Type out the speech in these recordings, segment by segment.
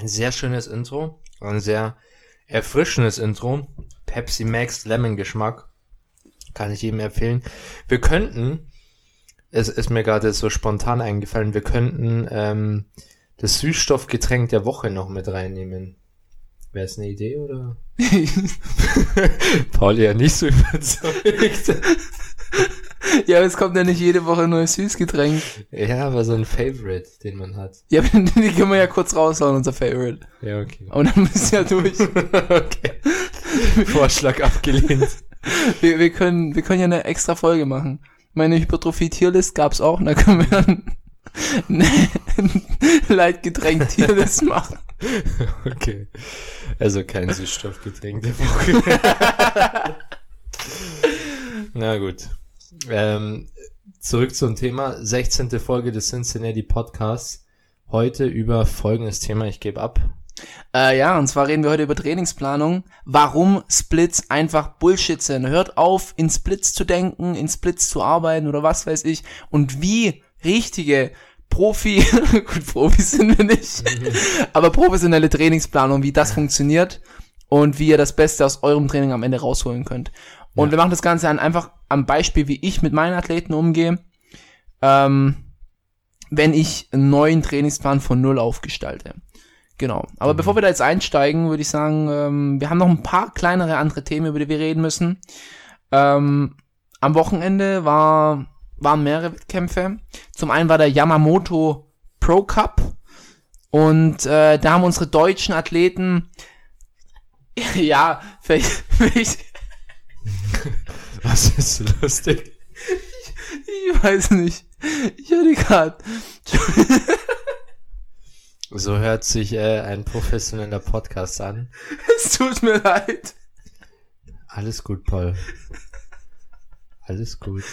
ein sehr schönes Intro, ein sehr erfrischendes Intro. Pepsi Max Lemon Geschmack. Kann ich jedem empfehlen. Wir könnten, es ist mir gerade so spontan eingefallen, wir könnten ähm, das Süßstoffgetränk der Woche noch mit reinnehmen. Wäre es eine Idee oder? Paul ja nicht so überzeugt. ja, aber es kommt ja nicht jede Woche ein neues Süßgetränk. Ja, aber so ein Favorite, den man hat. Ja, aber die können wir ja kurz raushauen, unser Favorite. Ja, okay. Und dann müssen wir ja durch. okay. Vorschlag abgelehnt. Wir, wir, können, wir können ja eine extra Folge machen. Meine Hypertrophie-Tierlist gab's auch, und da können wir dann Leitgetränk-Tierlist machen. Okay. Also kein Süßstoffgetränk der Woche. Na gut. Ähm, zurück zum Thema. 16. Folge des Cincinnati Podcasts. Heute über folgendes Thema. Ich gebe ab. Äh, ja, und zwar reden wir heute über Trainingsplanung. Warum Splits einfach Bullshit sind. Hört auf, in Splits zu denken, in Splits zu arbeiten oder was weiß ich. Und wie richtige Profi, gut, Profis sind wir nicht, aber professionelle Trainingsplanung, wie das funktioniert und wie ihr das Beste aus eurem Training am Ende rausholen könnt. Und Ja. wir machen das Ganze an, einfach am Beispiel, wie ich mit meinen Athleten umgehe, ähm, wenn ich einen neuen Trainingsplan von Null aufgestalte. Genau. Aber bevor wir da jetzt einsteigen, würde ich sagen, ähm, wir haben noch ein paar kleinere andere Themen, über die wir reden müssen. Ähm, am Wochenende war, waren mehrere Wettkämpfe. Zum einen war der Yamamoto Pro Cup. Und äh, da haben unsere deutschen Athleten, ja, vielleicht, vielleicht Was ist lustig? ich weiß nicht. Ich hatte gerade. So hört sich äh, ein professioneller Podcast an. Es tut mir leid. Alles gut, Paul. Alles gut.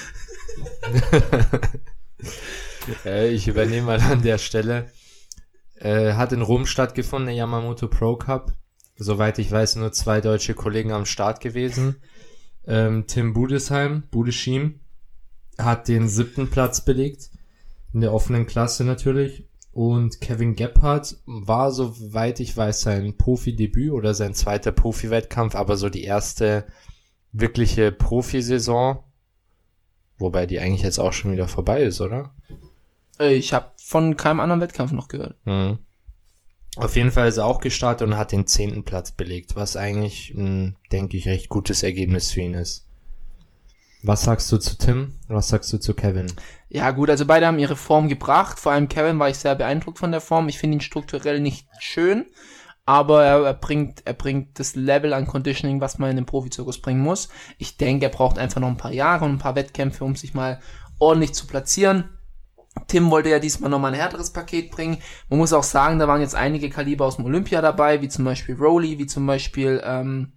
äh, ich übernehme mal an der Stelle. Äh, hat in Rom stattgefunden, der Yamamoto Pro Cup. Soweit ich weiß, nur zwei deutsche Kollegen am Start gewesen. Ähm, Tim Budesheim, Budeschim, hat den siebten Platz belegt. In der offenen Klasse natürlich. Und Kevin Gebhardt war, soweit ich weiß, sein Profi-Debüt oder sein zweiter Profi-Wettkampf, aber so die erste wirkliche Profisaison. Wobei die eigentlich jetzt auch schon wieder vorbei ist, oder? Äh, Ich habe von keinem anderen Wettkampf noch gehört. Mhm. Auf jeden Fall ist er auch gestartet und hat den zehnten Platz belegt, was eigentlich, ein, denke ich, recht gutes Ergebnis für ihn ist. Was sagst du zu Tim? Was sagst du zu Kevin? Ja gut, also beide haben ihre Form gebracht. Vor allem Kevin war ich sehr beeindruckt von der Form. Ich finde ihn strukturell nicht schön, aber er, er bringt er bringt das Level an Conditioning, was man in den Profizirkus bringen muss. Ich denke, er braucht einfach noch ein paar Jahre und ein paar Wettkämpfe, um sich mal ordentlich zu platzieren. Tim wollte ja diesmal nochmal ein härteres Paket bringen. Man muss auch sagen, da waren jetzt einige Kaliber aus dem Olympia dabei, wie zum Beispiel Rowley, wie zum Beispiel, ähm,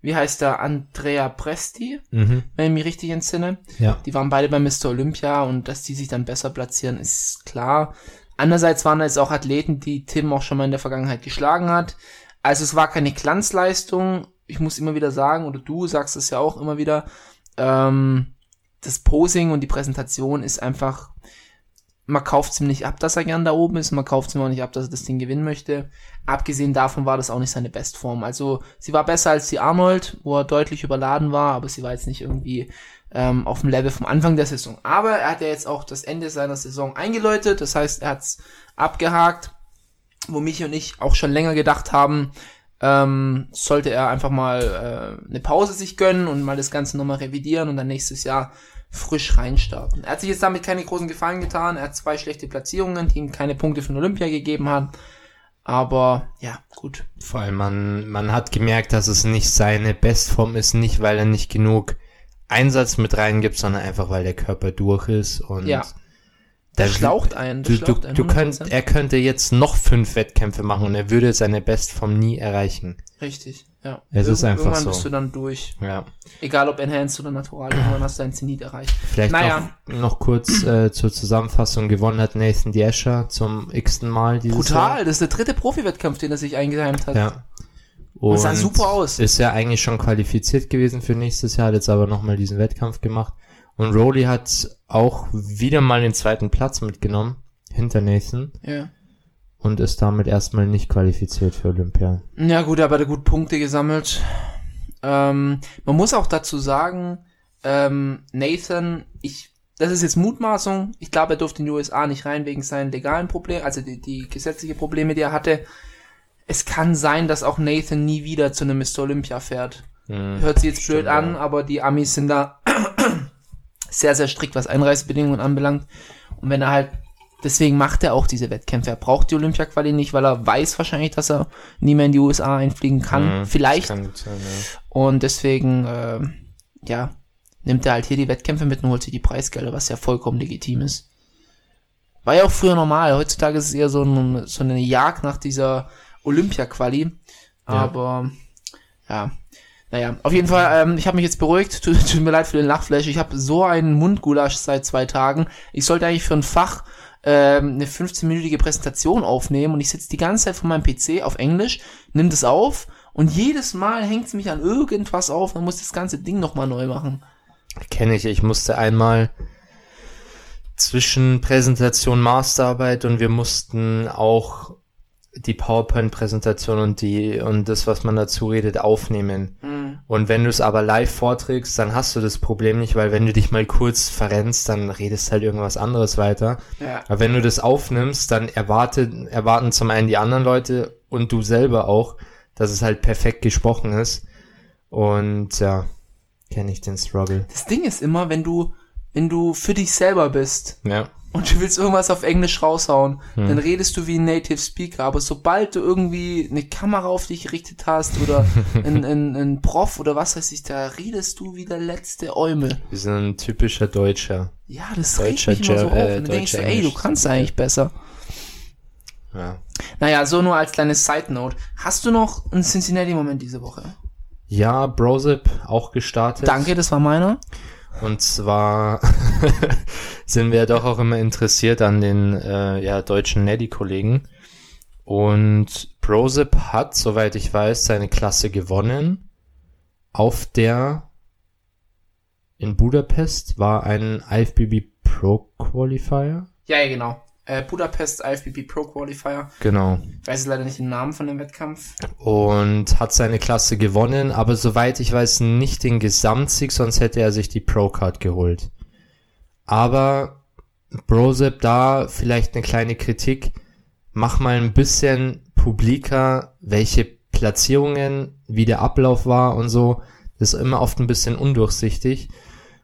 wie heißt der, Andrea Presti, Mhm. wenn ich mich richtig entsinne. Ja. Die waren beide bei Mr. Olympia und dass die sich dann besser platzieren, ist klar. Andererseits waren da jetzt auch Athleten, die Tim auch schon mal in der Vergangenheit geschlagen hat. Also es war keine Glanzleistung. Ich muss immer wieder sagen, oder du sagst es ja auch immer wieder, ähm, das Posing und die Präsentation ist einfach, man kauft es ihm nicht ab, dass er gern da oben ist, man kauft es ihm auch nicht ab, dass er das Ding gewinnen möchte. Abgesehen davon war das auch nicht seine Bestform. Also sie war besser als die Arnold, wo er deutlich überladen war, aber sie war jetzt nicht irgendwie ähm, auf dem Level vom Anfang der Saison. Aber er hat ja jetzt auch das Ende seiner Saison eingeläutet, das heißt, er hat's abgehakt, wo Michi und ich auch schon länger gedacht haben, ähm, sollte er einfach mal äh, eine Pause sich gönnen und mal das Ganze nochmal revidieren und dann nächstes Jahr frisch reinstarten. Er hat sich jetzt damit keine großen Gefallen getan. Er hat zwei schlechte Platzierungen, die ihm keine Punkte den Olympia gegeben haben. Aber ja, gut. Vor allem, man, man hat gemerkt, dass es nicht seine Bestform ist, nicht weil er nicht genug Einsatz mit reingibt, sondern einfach weil der Körper durch ist und Ja. Da Schlaucht einen. das Du, du, einen du könnt, 100%. er könnte jetzt noch fünf Wettkämpfe machen und er würde seine Bestform nie erreichen. Richtig, ja. Es ist einfach Irgendwann so. bist du dann durch. Ja. Egal ob Enhanced oder Natural, irgendwann hast du dein Zenit erreicht. Vielleicht Naja. noch, noch kurz äh, zur Zusammenfassung. Gewonnen hat Nathan Diescher zum x-ten Mal dieses Brutal, Jahr. das ist der dritte Profi-Wettkampf, den er sich eingeheimt hat. Ja. Und sah super aus. Ist ja eigentlich schon qualifiziert gewesen für nächstes Jahr, hat jetzt aber nochmal diesen Wettkampf gemacht. Und Rowley hat auch wieder mal den zweiten Platz mitgenommen, hinter Nathan. ja. und ist damit erstmal nicht qualifiziert für Olympia. Ja gut, aber er hat gut Punkte gesammelt. Ähm, man muss auch dazu sagen, ähm, Nathan, ich, das ist jetzt Mutmaßung. Ich glaube, er durfte in die USA nicht rein wegen seinen legalen Problemen, also die, die gesetzliche Probleme, die er hatte. Es kann sein, dass auch Nathan nie wieder zu einem Mr. Olympia fährt. Hm, Hört sich jetzt blöd stimmt, an, ja. aber die Amis sind da sehr, sehr strikt, was Einreisebedingungen anbelangt. Und wenn er halt, deswegen macht er auch diese Wettkämpfe. Er braucht die Olympia-Quali nicht, weil er weiß wahrscheinlich, dass er nie mehr in die USA einfliegen kann. Hm, Vielleicht. Kann sein, ja. Und deswegen, äh, ja, nimmt er halt hier die Wettkämpfe mit und holt sich die Preisgelder, was ja vollkommen legitim ist. War ja auch früher normal. Heutzutage ist es eher so, ein, so eine Jagd nach dieser Olympia-Quali. Aber, ja. Naja, auf jeden Fall, ähm, ich habe mich jetzt beruhigt. Tut, tut mir leid für den Lachflash. Ich habe so einen Mundgulasch seit zwei Tagen. Ich sollte eigentlich für ein Fach ähm, eine 15-minütige Präsentation aufnehmen und ich sitze die ganze Zeit vor meinem PC auf Englisch, nimm das auf und jedes Mal hängt es mich an irgendwas auf, dann muss das ganze Ding nochmal neu machen. Kenne ich. Ich musste einmal zwischen Präsentation Masterarbeit und wir mussten auch die PowerPoint-Präsentation und die und das, was man dazu redet, aufnehmen. Und wenn du es aber live vorträgst, dann hast du das Problem nicht, weil wenn du dich mal kurz verrennst, dann redest halt irgendwas anderes weiter. Ja. Aber wenn du das aufnimmst, dann erwartet, erwarten zum einen die anderen Leute und du selber auch, dass es halt perfekt gesprochen ist. Und ja, kenne ich den Struggle. Das Ding ist immer, wenn du, wenn du für dich selber bist Ja. Und du willst irgendwas auf Englisch raushauen, dann redest du wie ein Native Speaker. Aber sobald du irgendwie eine Kamera auf dich gerichtet hast oder ein, ein, ein Prof oder was weiß ich, da redest du wie der letzte Eumel. Wir sind ein typischer Deutscher. Ja, das Deutscher regt mich immer so auf. äh, und dann denkst du, ey, du kannst eigentlich besser. Ja. Naja, so nur als kleines Side Note. Hast du noch einen Cincinnati-Moment diese Woche? Ja, Brozip auch gestartet. Danke, das war meiner. Und zwar sind wir doch auch immer interessiert an den äh, ja, deutschen Neddy-Kollegen. Und Brozip hat, soweit ich weiß, seine Klasse gewonnen. Auf der in Budapest war ein IFBB Pro Qualifier. Ja, ja, genau. Äh, Budapest IFBB Pro Qualifier. Genau. Ich weiß leider nicht den Namen von dem Wettkampf. und hat seine Klasse gewonnen, aber soweit ich weiß nicht den Gesamtsieg, sonst hätte er sich die Pro Card geholt. Aber Brosep da vielleicht eine kleine Kritik, mach mal ein bisschen publiker, welche Platzierungen, wie der Ablauf war und so. Das ist immer oft ein bisschen undurchsichtig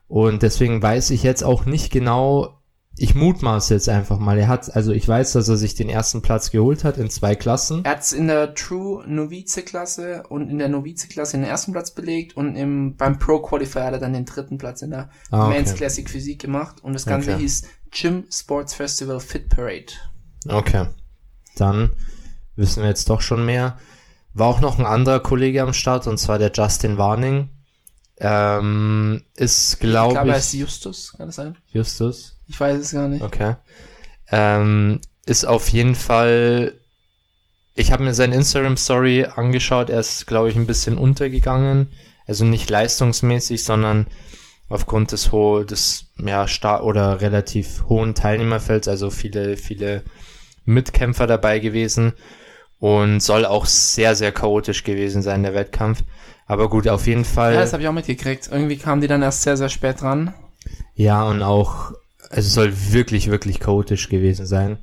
und deswegen weiß ich jetzt auch nicht genau, ich mutmaße jetzt einfach mal. Er hat, also ich weiß, dass er sich den ersten Platz geholt hat in zwei Klassen. Er hat in der True Novize-Klasse und in der Novize-Klasse den ersten Platz belegt und im, beim Pro Qualifier hat er dann den dritten Platz in der Ah, okay. Men's Classic Physik gemacht und das Ganze Okay. hieß Gym Sports Festival Fit Parade. Okay. Dann wissen wir jetzt doch schon mehr. War auch noch ein anderer Kollege am Start, und zwar der Justin Warning. Ähm, ist, Ich glaube glaube, ich, er ist Justus, kann das sein? Justus. Ich weiß es gar nicht. Okay. Ähm, ist auf jeden Fall. Ich habe mir seine Instagram-Story angeschaut. Er ist, glaube ich, ein bisschen untergegangen. Also nicht leistungsmäßig, sondern aufgrund des ho des ja star oder relativ hohen Teilnehmerfelds. Also viele viele Mitkämpfer dabei gewesen und soll auch sehr sehr chaotisch gewesen sein der Wettkampf. Aber gut, auf jeden Fall. Ja, das habe ich auch mitgekriegt. Irgendwie kamen die dann erst sehr, sehr spät dran. Ja, und auch, es soll wirklich, wirklich chaotisch gewesen sein.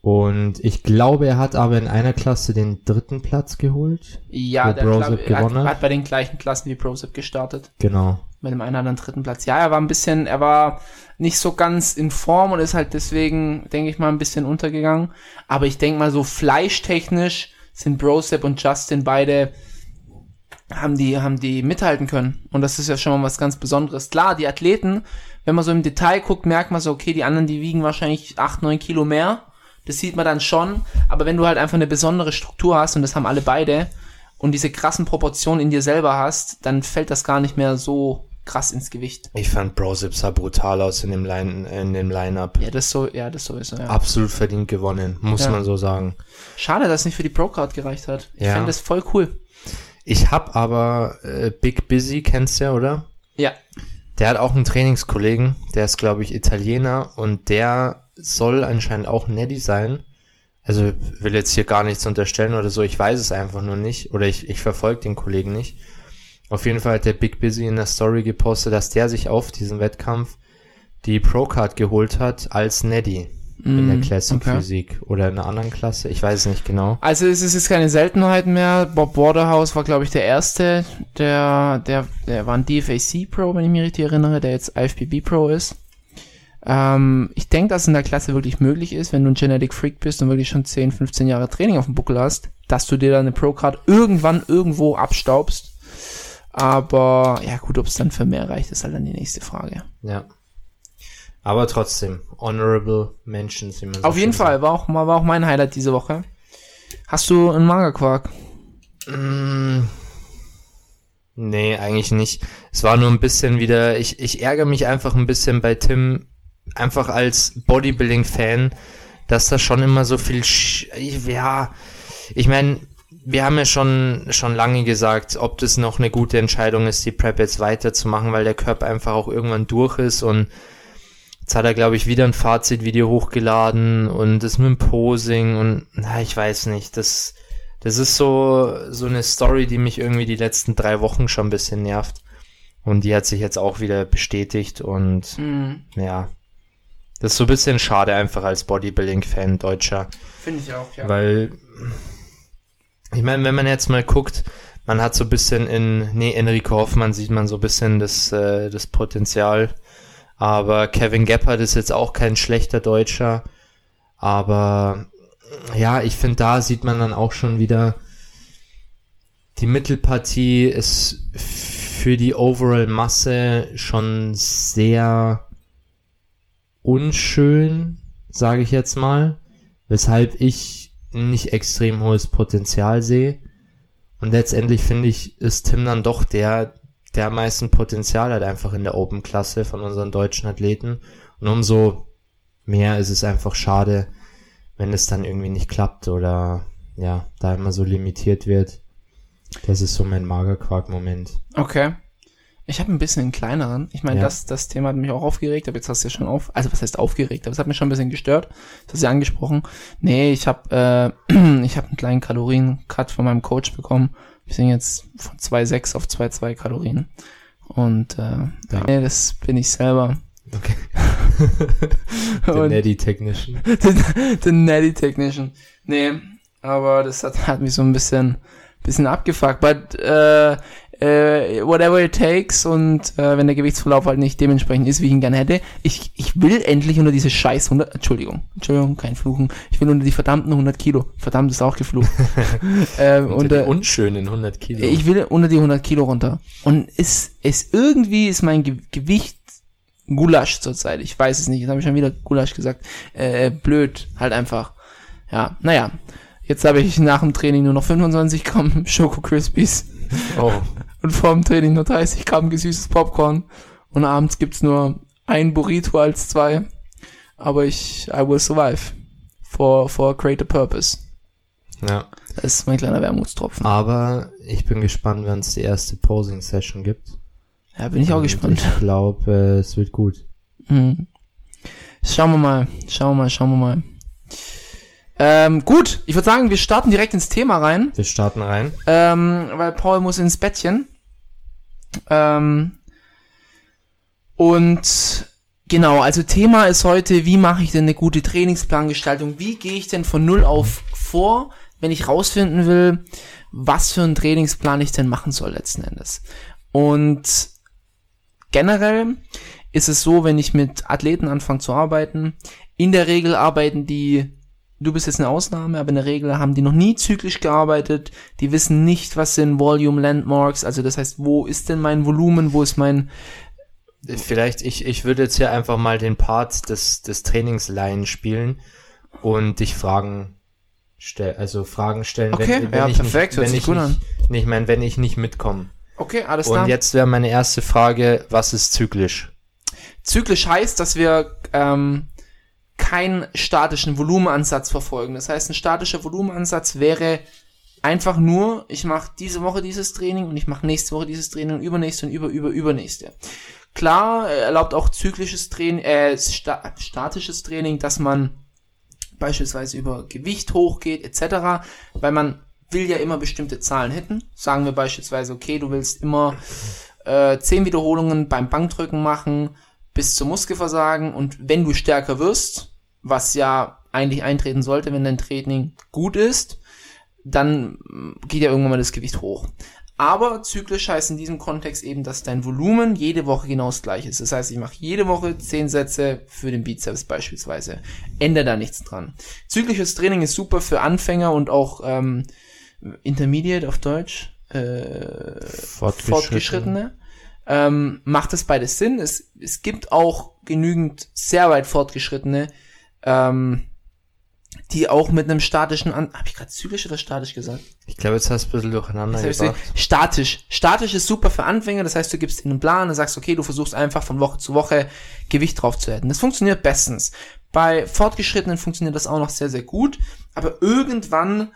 Und ich glaube, er hat aber in einer Klasse den dritten Platz geholt. Ja, der er hat, gewonnen hat? hat bei den gleichen Klassen wie Brosep gestartet. Genau. Mit dem einen oder anderen dritten Platz. Ja, er war ein bisschen, er war nicht so ganz in Form und ist halt deswegen, denke ich mal, ein bisschen untergegangen. Aber ich denke mal, so fleischtechnisch sind Brosep und Justin beide haben die, haben die mithalten können. Und das ist ja schon mal was ganz Besonderes. Klar, die Athleten, wenn man so im Detail guckt, merkt man so, okay, die anderen, die wiegen wahrscheinlich 8, 9 Kilo mehr. Das sieht man dann schon. Aber wenn du halt einfach eine besondere Struktur hast, und das haben alle beide, und diese krassen Proportionen in dir selber hast, dann fällt das gar nicht mehr so krass ins Gewicht. Ich fand Brosip sah brutal aus in dem Line, in dem Line-Up. Ja, das so, ja, das sowieso, ja. Absolut verdient gewonnen, muss Ja. man so sagen. Schade, dass es nicht für die Pro-Card gereicht hat. Ich Ja. fände das voll cool. Ich hab aber äh, Big Busy, kennst du ja, oder? Ja. Der hat auch einen Trainingskollegen, der ist, glaube ich, Italiener und der soll anscheinend auch Neddy sein. also will jetzt hier gar nichts unterstellen oder so, ich weiß es einfach nur nicht oder ich, ich verfolge den Kollegen nicht. Auf jeden Fall hat der Big Busy in der Story gepostet, dass der sich auf diesen Wettkampf die Pro-Card geholt hat als Neddy in der Mm, Classic okay. Physik oder in einer anderen Klasse, ich weiß es nicht genau. Also es ist jetzt keine Seltenheit mehr. Bob Waterhouse war, glaube ich, der erste, der, der, der war ein DFAC Pro, wenn ich mich richtig erinnere, der jetzt IFBB Pro ist. Ähm, ich denke, dass es in der Klasse wirklich möglich ist, wenn du ein Genetic Freak bist und wirklich schon 10, 15 Jahre Training auf dem Buckel hast, dass du dir deine Pro-Card irgendwann irgendwo abstaubst. Aber ja gut, ob es dann für mehr reicht, ist halt dann die nächste Frage. Ja. Aber trotzdem, honorable Mentions, wie man so Auf jeden Fall, war auch, war auch mein Highlight diese Woche. Hast du einen Manga-Quark? Mm, Nee, eigentlich nicht. Es war nur ein bisschen wieder, ich, ich ärgere mich einfach ein bisschen bei Tim, einfach als Bodybuilding-Fan, dass da schon immer so viel, Sch ja, ich meine, wir haben ja schon, schon lange gesagt, ob das noch eine gute Entscheidung ist, die Prep jetzt weiterzumachen, weil der Körper einfach auch irgendwann durch ist und jetzt hat er, glaube ich, wieder ein Fazitvideo hochgeladen und das mit dem Posing und, na, ich weiß nicht, das, das ist so, so eine Story, die mich irgendwie die letzten drei Wochen schon ein bisschen nervt. Und die hat sich jetzt auch wieder bestätigt und Mhm. ja. Das ist so ein bisschen schade einfach als Bodybuilding-Fan Deutscher. Finde ich auch, ja. Weil, ich meine, wenn man jetzt mal guckt, man hat so ein bisschen in, nee, Enrico Hoffmann sieht man so ein bisschen das, äh, das Potenzial. Aber Kevin Gebhardt ist jetzt auch kein schlechter Deutscher. Aber ja, ich finde, da sieht man dann auch schon wieder, die Mittelpartie ist für die Overall-Masse schon sehr unschön, sage ich jetzt mal, weshalb ich nicht extrem hohes Potenzial sehe. Und letztendlich finde ich, ist Tim dann doch der, der am meisten Potenzial hat einfach in der Open-Klasse von unseren deutschen Athleten. Und umso mehr ist es einfach schade, wenn es dann irgendwie nicht klappt oder ja, da immer so limitiert wird. Das ist so mein Magerquark-Moment. Okay. Ich habe ein bisschen einen kleineren. Ich meine, Ja. das, das Thema hat mich auch aufgeregt, aber jetzt hast du ja schon auf. Also was heißt aufgeregt? Aber es hat mich schon ein bisschen gestört. Das hast du ja angesprochen. Nee, ich habe äh, ich habe einen kleinen Kalorien-Cut von meinem Coach bekommen. Wir sind jetzt von 2,6 auf 2,2 Kalorien. Und äh, Ja. nee, das bin ich selber. Okay. Der Neddy Technician. The Natty Technician. Nee, aber das hat, hat mich so ein bisschen, bisschen abgefuckt. But, äh, äh, whatever it takes und äh, wenn der Gewichtsverlauf halt nicht dementsprechend ist, wie ich ihn gerne hätte. Ich, ich will endlich unter diese scheiß 100, Entschuldigung, Entschuldigung, kein Fluchen. Ich will unter die verdammten 100 Kilo. Verdammt ist auch geflucht. ähm, Und der unter, unschönen 100 Kilo. ich will unter die 100 Kilo runter. Und es, es irgendwie ist mein Ge Gewicht Gulasch zurzeit. Ich weiß es nicht. Jetzt habe ich schon wieder Gulasch gesagt. Äh, blöd. Halt einfach. Ja, naja. Jetzt habe ich nach dem Training nur noch 25 Gramm Schoko Crispies oh, und vor dem Training nur 30 Gramm gesüßtes Popcorn. Und abends gibt's nur ein Burrito als zwei. Aber ich, I will survive. For, for a greater purpose. ja. Das ist mein kleiner Wermutstropfen. Aber ich bin gespannt, wenn es die erste Posing-Session gibt. Ja, bin ich auch Und gespannt. Ich glaube, äh, es wird gut. Mhm. Schauen wir mal, schauen wir mal, schauen wir mal. Ähm, gut, ich würde sagen, wir starten direkt ins Thema rein, Wir starten rein. ähm, weil Paul muss ins Bettchen. Ähm, und genau, also Thema ist heute, wie mache ich denn eine gute Trainingsplangestaltung? Wie gehe ich denn von null auf vor, wenn ich rausfinden will, was für einen Trainingsplan ich denn machen soll letzten Endes? Und generell ist es so, wenn ich mit Athleten anfange zu arbeiten, in der Regel arbeiten die, du bist jetzt eine Ausnahme, aber in der Regel haben die noch nie zyklisch gearbeitet, die wissen nicht, was sind Volume Landmarks, also das heißt, wo ist denn mein Volumen, wo ist mein, Vielleicht, ich, ich würde jetzt hier einfach mal den Part des, des Trainingsline spielen und dich Fragen stellen, also Fragen stellen, Okay, wenn, wenn ja, ich perfekt, nicht, wenn ich nicht, ich meine, wenn ich nicht mitkomme. okay, alles Und klar. jetzt wäre meine erste Frage, was ist zyklisch? Zyklisch heißt, dass wir ähm, keinen statischen Volumenansatz verfolgen. Das heißt, ein statischer Volumenansatz wäre einfach nur, ich mache diese Woche dieses Training und ich mache nächste Woche dieses Training und übernächste und über, über, übernächste. Klar, äh, erlaubt auch zyklisches Training, äh, sta statisches Training, dass man beispielsweise über Gewicht hochgeht, etc., weil man will ja immer bestimmte Zahlen hitten. Sagen wir beispielsweise, okay, du willst immer äh, 10 Wiederholungen beim Bankdrücken machen bis zum Muskelversagen und wenn du stärker wirst, was ja eigentlich eintreten sollte, wenn dein Training gut ist, dann geht ja irgendwann mal das Gewicht hoch. Aber zyklisch heißt in diesem Kontext eben, dass dein Volumen jede Woche genau das gleiche ist. Das heißt, ich mache jede Woche 10 Sätze für den Bizeps beispielsweise. Ändere da nichts dran. Zyklisches Training ist super für Anfänger und auch ähm, Intermediate auf Deutsch. Äh, Fortgeschrittene. Fortgeschrittene. Ähm, macht das beides Sinn. Es, es gibt auch genügend sehr weit Fortgeschrittene, ähm, die auch mit einem statischen An habe ich gerade zyklisch oder statisch gesagt? Ich glaube, jetzt hast du ein bisschen durcheinander gebracht. statisch. Statisch ist super für Anfänger, das heißt, du gibst ihnen einen Plan und sagst, okay, du versuchst einfach von Woche zu Woche Gewicht drauf zu halten. Das funktioniert bestens. Bei Fortgeschrittenen funktioniert das auch noch sehr, sehr gut, aber irgendwann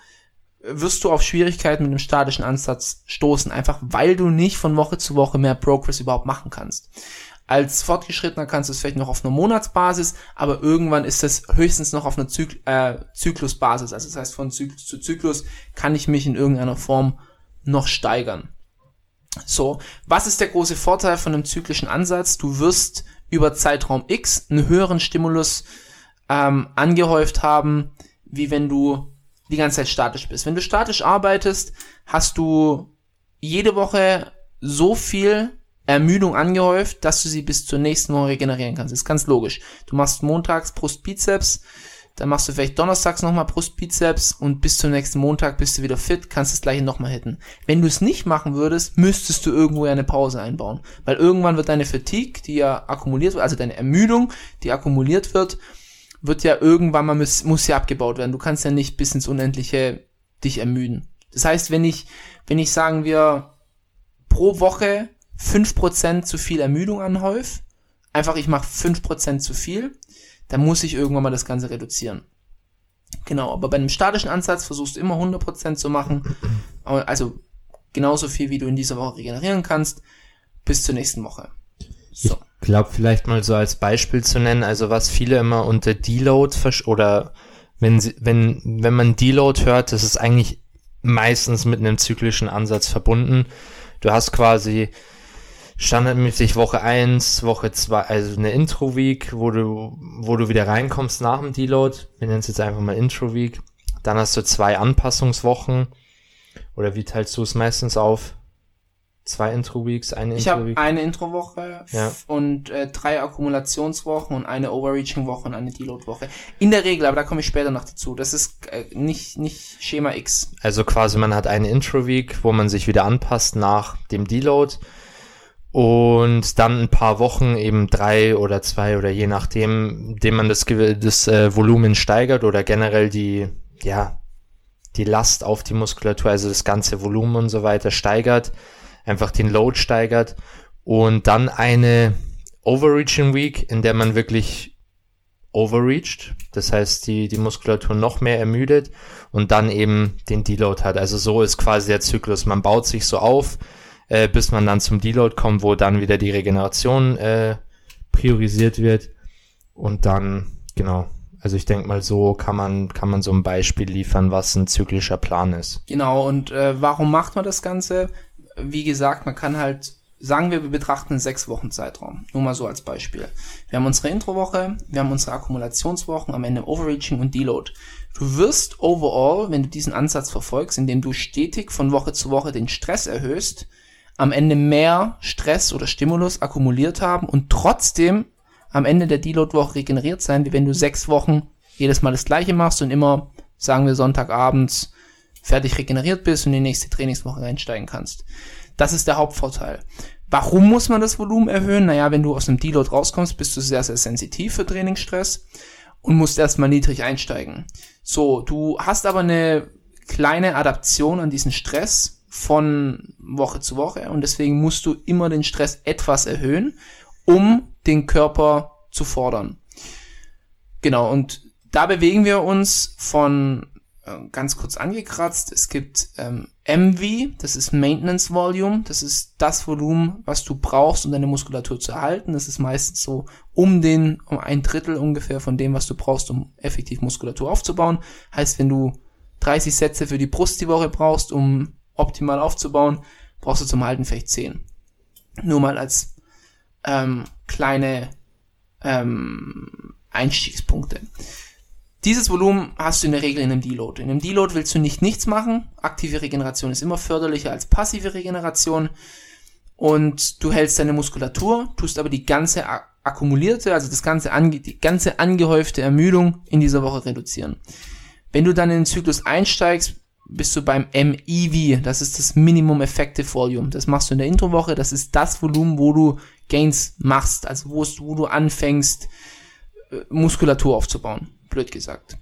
wirst du auf Schwierigkeiten mit dem statischen Ansatz stoßen, einfach weil du nicht von Woche zu Woche mehr Progress überhaupt machen kannst. Als Fortgeschrittener kannst du es vielleicht noch auf einer Monatsbasis, aber irgendwann ist es höchstens noch auf einer Zyk äh, Zyklusbasis. Also das heißt, von Zyklus zu Zyklus kann ich mich in irgendeiner Form noch steigern. So, was ist der große Vorteil von einem zyklischen Ansatz? Du wirst über Zeitraum X einen höheren Stimulus ähm, angehäuft haben, wie wenn du die ganze Zeit statisch bist. Wenn du statisch arbeitest, hast du jede Woche so viel Ermüdung angehäuft, dass du sie bis zur nächsten Woche regenerieren kannst. Das ist ganz logisch. Du machst montags Brust-Bizeps, dann machst du vielleicht donnerstags nochmal Brust-Bizeps und bis zum nächsten Montag bist du wieder fit, kannst das gleiche nochmal hitten. Wenn du es nicht machen würdest, müsstest du irgendwo eine Pause einbauen. Weil irgendwann wird deine Fatigue, die ja akkumuliert wird, also deine Ermüdung, die akkumuliert wird, wird ja irgendwann mal, muss, muss ja abgebaut werden. Du kannst ja nicht bis ins Unendliche dich ermüden. Das heißt, wenn ich, wenn ich sagen wir, pro Woche 5% zu viel Ermüdung anhäuf, einfach ich mache 5% zu viel, dann muss ich irgendwann mal das Ganze reduzieren. Genau, aber bei einem statischen Ansatz versuchst du immer 100% zu machen, also genauso viel, wie du in dieser Woche regenerieren kannst, bis zur nächsten Woche. So. Ich glaube, vielleicht mal so als Beispiel zu nennen, also was viele immer unter Deload versch- oder wenn sie, wenn, wenn man Deload hört, das ist eigentlich meistens mit einem zyklischen Ansatz verbunden. Du hast quasi standardmäßig Woche eins, Woche zwei, also eine Intro-Week, wo du, wo du wieder reinkommst nach dem Deload. Wir nennen es jetzt einfach mal Intro-Week. Dann hast du zwei Anpassungswochen. Oder wie teilst du es meistens auf? Zwei Intro-Weeks, eine Ich habe Intro-Week? eine Introwoche Ja. und äh, drei Akkumulationswochen und eine Overreaching-Woche und eine Deload-Woche. In der Regel, aber da komme ich später noch dazu. Das ist äh, nicht, nicht Schema X. Also quasi man hat eine Intro-Week, wo man sich wieder anpasst nach dem Deload und dann ein paar Wochen eben drei oder zwei oder je nachdem, dem man das, das äh, Volumen steigert oder generell die, ja, die Last auf die Muskulatur, also das ganze Volumen und so weiter steigert, einfach den Load steigert und dann eine Overreaching Week, in der man wirklich overreached, das heißt die, die Muskulatur noch mehr ermüdet und dann eben den Deload hat. Also so ist quasi der Zyklus. Man baut sich so auf, äh, bis man dann zum Deload kommt, wo dann wieder die Regeneration äh, priorisiert wird und dann, genau. Also ich denke mal, so kann man, kann man so ein Beispiel liefern, was ein zyklischer Plan ist. Genau, und äh, warum macht man das Ganze? Wie gesagt, man kann halt, sagen wir, wir betrachten einen sechs Wochen Zeitraum. Nur mal so als Beispiel. Wir haben unsere Introwoche, wir haben unsere Akkumulationswochen, am Ende Overreaching und Deload. Du wirst overall, wenn du diesen Ansatz verfolgst, indem du stetig von Woche zu Woche den Stress erhöhst, am Ende mehr Stress oder Stimulus akkumuliert haben und trotzdem am Ende der Deload-Woche regeneriert sein, wie wenn du sechs Wochen jedes Mal das gleiche machst und immer, sagen wir, Sonntagabends fertig regeneriert bist und in die nächste Trainingswoche einsteigen kannst. Das ist der Hauptvorteil. Warum muss man das Volumen erhöhen? Naja, wenn du aus einem Deload rauskommst, bist du sehr, sehr sensitiv für Trainingsstress und musst erstmal niedrig einsteigen. So, du hast aber eine kleine Adaption an diesen Stress von Woche zu Woche und deswegen musst du immer den Stress etwas erhöhen, um den Körper zu fordern. Genau, und da bewegen wir uns von äh, ganz kurz angekratzt. Es gibt ähm, MV, das ist Maintenance Volume, das ist das Volumen, was du brauchst, um deine Muskulatur zu erhalten. Das ist meistens so um den, um ein Drittel ungefähr von dem, was du brauchst, um effektiv Muskulatur aufzubauen. Heißt, wenn du 30 Sätze für die Brust die Woche brauchst, um optimal aufzubauen, brauchst du zum Halten vielleicht 10. Nur mal als ähm, kleine ähm, Einstiegspunkte. Dieses Volumen hast du in der Regel in einem Deload. In einem Deload willst du nicht nichts machen. Aktive Regeneration ist immer förderlicher als passive Regeneration. Und du hältst deine Muskulatur, tust aber die ganze akkumulierte, also das ganze, ange die ganze angehäufte Ermüdung in dieser Woche reduzieren. Wenn du dann in den Zyklus einsteigst, bist du beim MEV, das ist das Minimum Effective Volume. Das machst du in der Introwoche, das ist das Volumen, wo du Gains machst, also wo, wo du anfängst, äh, Muskulatur aufzubauen blöd gesagt.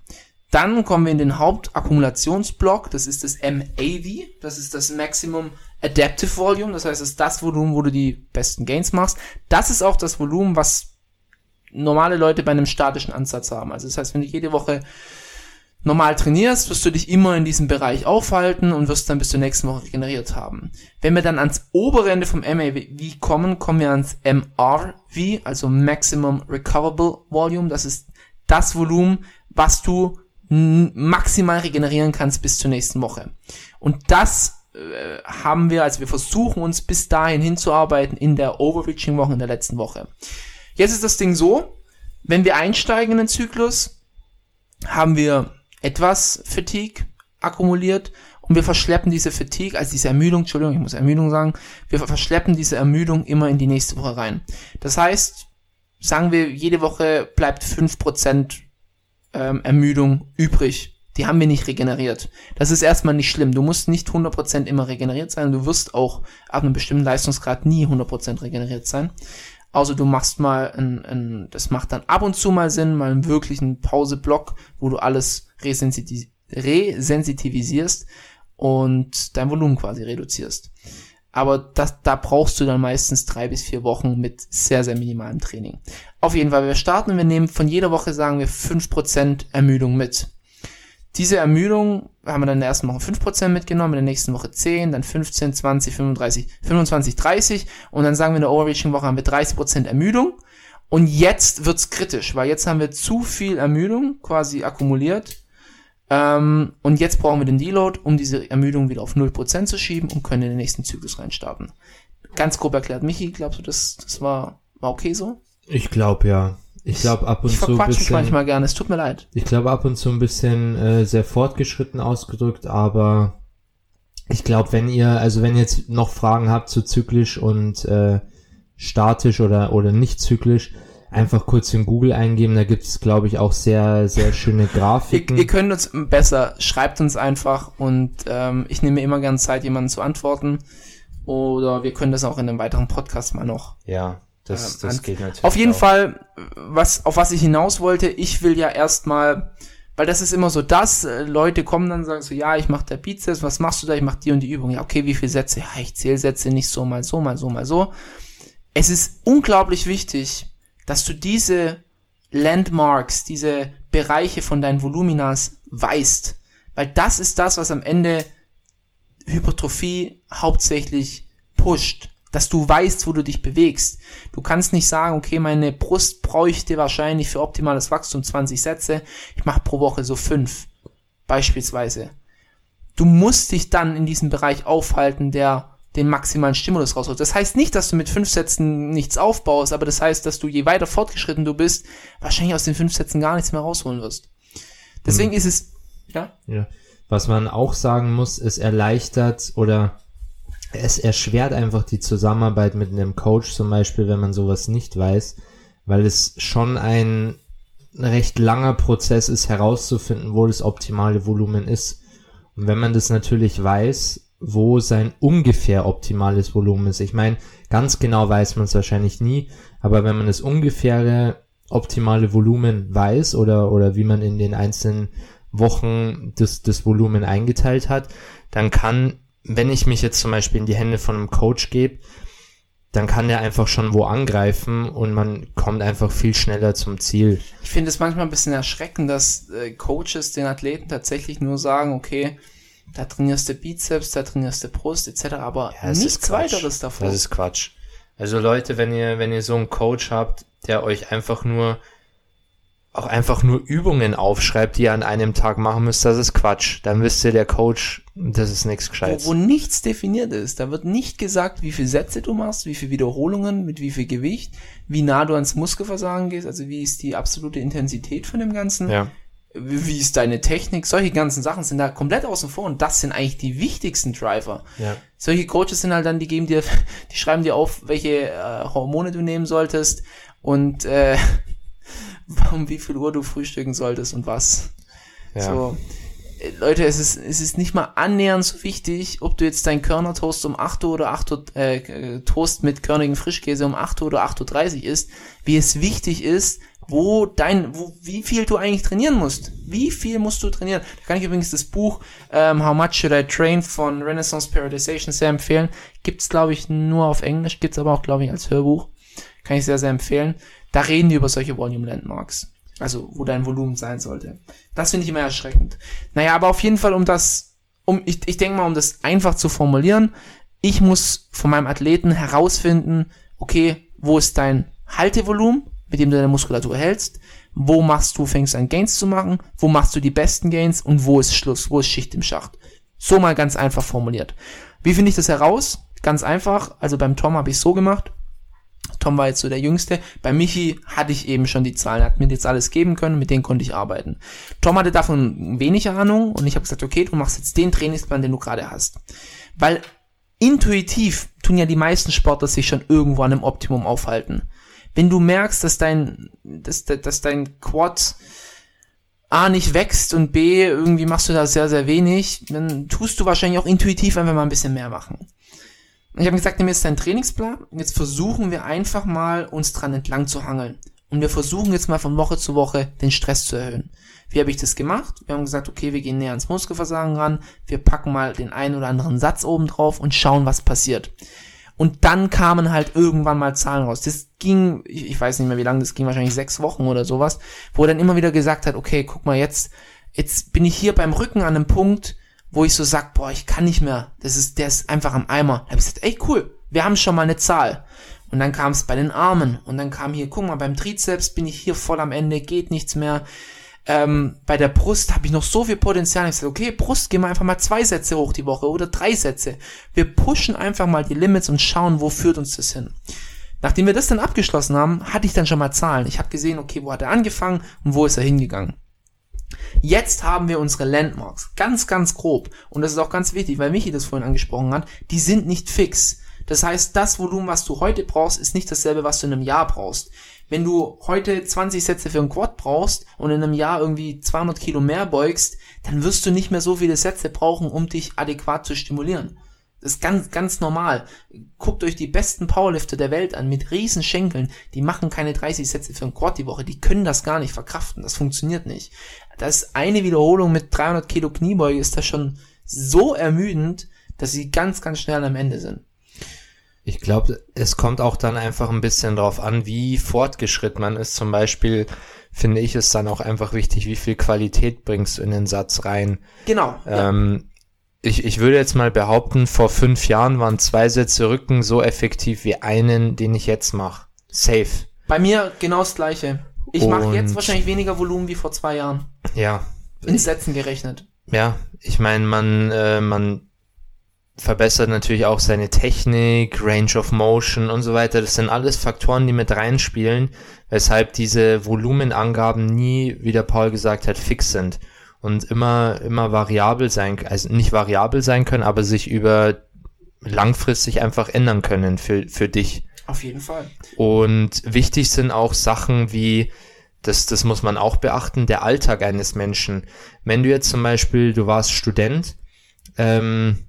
Dann kommen wir in den Hauptakkumulationsblock, das ist das MAV, das ist das Maximum Adaptive Volume, das heißt, das ist das Volumen, wo du die besten Gains machst. Das ist auch das Volumen, was normale Leute bei einem statischen Ansatz haben. Also das heißt, wenn du jede Woche normal trainierst, wirst du dich immer in diesem Bereich aufhalten und wirst dann bis zur nächsten Woche regeneriert haben. Wenn wir dann ans obere Ende vom MAV kommen, kommen wir ans MRV, also Maximum Recoverable Volume. Das ist das Volumen, was du maximal regenerieren kannst bis zur nächsten Woche. Und das äh, haben wir, also wir versuchen uns bis dahin hinzuarbeiten in der Overreaching Woche, in der letzten Woche. Jetzt ist das Ding so, wenn wir einsteigen in den Zyklus, haben wir etwas Fatigue akkumuliert und wir verschleppen diese Fatigue, also diese Ermüdung, Entschuldigung, ich muss Ermüdung sagen, wir verschleppen diese Ermüdung immer in die nächste Woche rein. Das heißt, sagen wir, jede Woche bleibt 5% ähm, Ermüdung übrig. Die haben wir nicht regeneriert. Das ist erstmal nicht schlimm. Du musst nicht 100% immer regeneriert sein. Du wirst auch ab einem bestimmten Leistungsgrad nie 100% regeneriert sein. Also du machst mal ein, ein, das macht dann ab und zu mal Sinn, mal einen wirklichen Pauseblock, wo du alles resensitivisierst und dein Volumen quasi reduzierst. Aber das, da brauchst du dann meistens drei bis vier Wochen mit sehr, sehr minimalem Training. Auf jeden Fall, wir starten und wir nehmen von jeder Woche, sagen wir, fünf Prozent Ermüdung mit. Diese Ermüdung haben wir dann in der ersten Woche fünf Prozent mitgenommen, in der nächsten Woche zehn, dann 15, 20, 35, 25, 30 und dann sagen wir in der Overreaching Woche haben wir 30 Prozent Ermüdung. Und jetzt wird's kritisch, weil jetzt haben wir zu viel Ermüdung quasi akkumuliert ähm, und jetzt brauchen wir den Deload, um diese Ermüdung wieder auf 0% zu schieben und können in den nächsten Zyklus reinstarten. Ganz grob erklärt, Michi, glaubst du, das, das war, war okay so? Ich glaube ja. Ich glaube ab und ich zu ein bisschen. mich manchmal gerne, es tut mir leid. Ich glaube ab und zu ein bisschen äh, sehr fortgeschritten ausgedrückt, aber ich glaube, wenn ihr, also wenn ihr jetzt noch Fragen habt zu zyklisch und äh, statisch oder oder nicht zyklisch, einfach kurz in Google eingeben. Da gibt es, glaube ich, auch sehr, sehr schöne Grafiken. Ihr, ihr könnt uns besser, schreibt uns einfach und ähm, ich nehme immer gerne Zeit, jemanden zu antworten. Oder wir können das auch in einem weiteren Podcast mal noch. Ja, das, äh, das geht natürlich. Auf jeden auch. Fall, was, auf was ich hinaus wollte, ich will ja erstmal, weil das ist immer so das, äh, Leute kommen dann und sagen so, ja, ich mache der Bizeps, was machst du da? Ich mache die und die Übung. Ja, okay, wie viele Sätze? Ja, ich zähle Sätze nicht so, mal so, mal so, mal so. Es ist unglaublich wichtig, dass du diese Landmarks, diese Bereiche von deinen Voluminas weißt. Weil das ist das, was am Ende Hypertrophie hauptsächlich pusht. Dass du weißt, wo du dich bewegst. Du kannst nicht sagen, okay, meine Brust bräuchte wahrscheinlich für optimales Wachstum 20 Sätze. Ich mache pro Woche so fünf. Beispielsweise. Du musst dich dann in diesem Bereich aufhalten, der den maximalen Stimulus rausholst. Das heißt nicht, dass du mit fünf Sätzen nichts aufbaust, aber das heißt, dass du je weiter fortgeschritten du bist, wahrscheinlich aus den fünf Sätzen gar nichts mehr rausholen wirst. Deswegen mhm. ist es, ja? Ja. Was man auch sagen muss, es erleichtert oder es erschwert einfach die Zusammenarbeit mit einem Coach zum Beispiel, wenn man sowas nicht weiß, weil es schon ein recht langer Prozess ist, herauszufinden, wo das optimale Volumen ist. Und wenn man das natürlich weiß, wo sein ungefähr optimales Volumen ist. Ich meine, ganz genau weiß man es wahrscheinlich nie, aber wenn man das ungefähre optimale Volumen weiß oder, oder wie man in den einzelnen Wochen das, das Volumen eingeteilt hat, dann kann, wenn ich mich jetzt zum Beispiel in die Hände von einem Coach gebe, dann kann der einfach schon wo angreifen und man kommt einfach viel schneller zum Ziel. Ich finde es manchmal ein bisschen erschreckend, dass äh, Coaches den Athleten tatsächlich nur sagen, okay, da trainierst du Bizeps, da trainierst du Brust etc., aber Ja, nichts weiteres davon. Das ist Quatsch. Also Leute, wenn ihr, wenn ihr so einen Coach habt, der euch einfach nur, auch einfach nur Übungen aufschreibt, die ihr an einem Tag machen müsst, das ist Quatsch. Dann wisst ihr, der Coach, das ist nichts wo, Gescheites. wo nichts definiert ist. Da wird nicht gesagt, wie viele Sätze du machst, wie viele Wiederholungen, mit wie viel Gewicht, wie nah du ans Muskelversagen gehst, also wie ist die absolute Intensität von dem Ganzen, Ja, wie, wie ist deine Technik, solche ganzen Sachen sind da komplett außen vor und das sind eigentlich die wichtigsten Driver. ja. Solche Coaches sind halt dann, die geben dir, die schreiben dir auf, welche äh, Hormone du nehmen solltest und äh, um wie viel Uhr du frühstücken solltest und was. ja. So, äh, Leute, es ist, es ist nicht mal annähernd so wichtig, ob du jetzt dein Körnertoast um 8 Uhr oder 8 Uhr, äh, äh, Toast mit körnigem Frischkäse um 8 Uhr oder 8.30 Uhr ist, wie es wichtig ist, wo dein, wo, wie viel du eigentlich trainieren musst. Wie viel musst du trainieren? Da kann ich übrigens das Buch ähm, How Much Should I Train von Renaissance Periodization sehr empfehlen. Gibt's glaube ich, nur auf Englisch, gibt's aber auch, glaube ich, als Hörbuch. Kann ich sehr, sehr empfehlen. Da reden die über solche Volume Landmarks. Also, wo dein Volumen sein sollte. Das finde ich immer erschreckend. Naja, aber auf jeden Fall, um das, um, ich, ich denke mal, um das einfach zu formulieren, ich muss von meinem Athleten herausfinden, okay, wo ist dein Haltevolumen, mit dem du deine Muskulatur hältst, wo machst du, fängst an Gains zu machen, wo machst du die besten Gains und wo ist Schluss, wo ist Schicht im Schacht. So mal ganz einfach formuliert. Wie finde ich das heraus? Ganz einfach, also beim Tom habe ich so gemacht. Tom war jetzt so der Jüngste. Bei Michi hatte ich eben schon die Zahlen, hat mir jetzt alles geben können, mit denen konnte ich arbeiten. Tom hatte davon wenig Ahnung und ich habe gesagt, okay, du machst jetzt den Trainingsplan, den du gerade hast. Weil intuitiv tun ja die meisten Sportler sich schon irgendwo an einem Optimum aufhalten. Wenn du merkst, dass dein, dass, dass dein Quad A nicht wächst und B irgendwie machst du da sehr, sehr wenig, dann tust du wahrscheinlich auch intuitiv einfach mal ein bisschen mehr machen. Ich habe gesagt, nimm jetzt deinen Trainingsplan und jetzt versuchen wir einfach mal uns dran entlang zu hangeln. Und wir versuchen jetzt mal von Woche zu Woche den Stress zu erhöhen. Wie habe ich das gemacht? Wir haben gesagt, okay, wir gehen näher ans Muskelversagen ran, wir packen mal den einen oder anderen Satz oben drauf und schauen, was passiert. Und dann kamen halt irgendwann mal Zahlen raus. Das ging, ich weiß nicht mehr wie lange, das ging wahrscheinlich sechs Wochen oder sowas, wo er dann immer wieder gesagt hat, okay, guck mal, jetzt, jetzt bin ich hier beim Rücken an einem Punkt, wo ich so sag, boah, ich kann nicht mehr. Das ist, der ist einfach am Eimer. Da hab ich gesagt, ey, cool, wir haben schon mal eine Zahl. Und dann kam es bei den Armen und dann kam hier, guck mal, beim Trizeps bin ich hier voll am Ende, geht nichts mehr. Ähm, bei der Brust habe ich noch so viel Potenzial. Ich sage, okay, Brust, gehen wir einfach mal zwei Sätze hoch die Woche oder drei Sätze. Wir pushen einfach mal die Limits und schauen, wo führt uns das hin. Nachdem wir das dann abgeschlossen haben, hatte ich dann schon mal Zahlen. Ich habe gesehen, okay, wo hat er angefangen und wo ist er hingegangen. Jetzt haben wir unsere Landmarks, ganz, ganz grob. Und das ist auch ganz wichtig, weil Michi das vorhin angesprochen hat, die sind nicht fix. Das heißt, das Volumen, was du heute brauchst, ist nicht dasselbe, was du in einem Jahr brauchst. Wenn du heute 20 Sätze für einen Quad brauchst und in einem Jahr irgendwie 200 Kilo mehr beugst, dann wirst du nicht mehr so viele Sätze brauchen, um dich adäquat zu stimulieren. Das ist ganz, ganz normal. Guckt euch die besten Powerlifter der Welt an mit riesen Schenkeln. Die machen keine 30 Sätze für einen Quad die Woche. Die können das gar nicht verkraften. Das funktioniert nicht. Das ist eine Wiederholung mit 300 Kilo Kniebeuge ist das schon so ermüdend, dass sie ganz, ganz schnell am Ende sind. Ich glaube, es kommt auch dann einfach ein bisschen drauf an, wie fortgeschritten man ist. Zum Beispiel finde ich es dann auch einfach wichtig, wie viel Qualität bringst du in den Satz rein. Genau. Ja. Ähm, ich, ich würde jetzt mal behaupten, vor fünf Jahren waren zwei Sätze Rücken so effektiv wie einen, den ich jetzt mache. Safe. Bei mir genau das gleiche. Ich mache jetzt wahrscheinlich weniger Volumen wie vor zwei Jahren. Ja. In Sätzen gerechnet. Ja, ich meine, man, äh, man verbessert natürlich auch seine Technik, Range of Motion und so weiter. Das sind alles Faktoren, die mit reinspielen, weshalb diese Volumenangaben nie, wie der Paul gesagt hat, fix sind und immer, immer variabel sein, also nicht variabel sein können, aber sich über langfristig einfach ändern können für, für dich. Auf jeden Fall. Und wichtig sind auch Sachen wie, das, das muss man auch beachten, der Alltag eines Menschen. Wenn du jetzt zum Beispiel, du warst Student, ähm,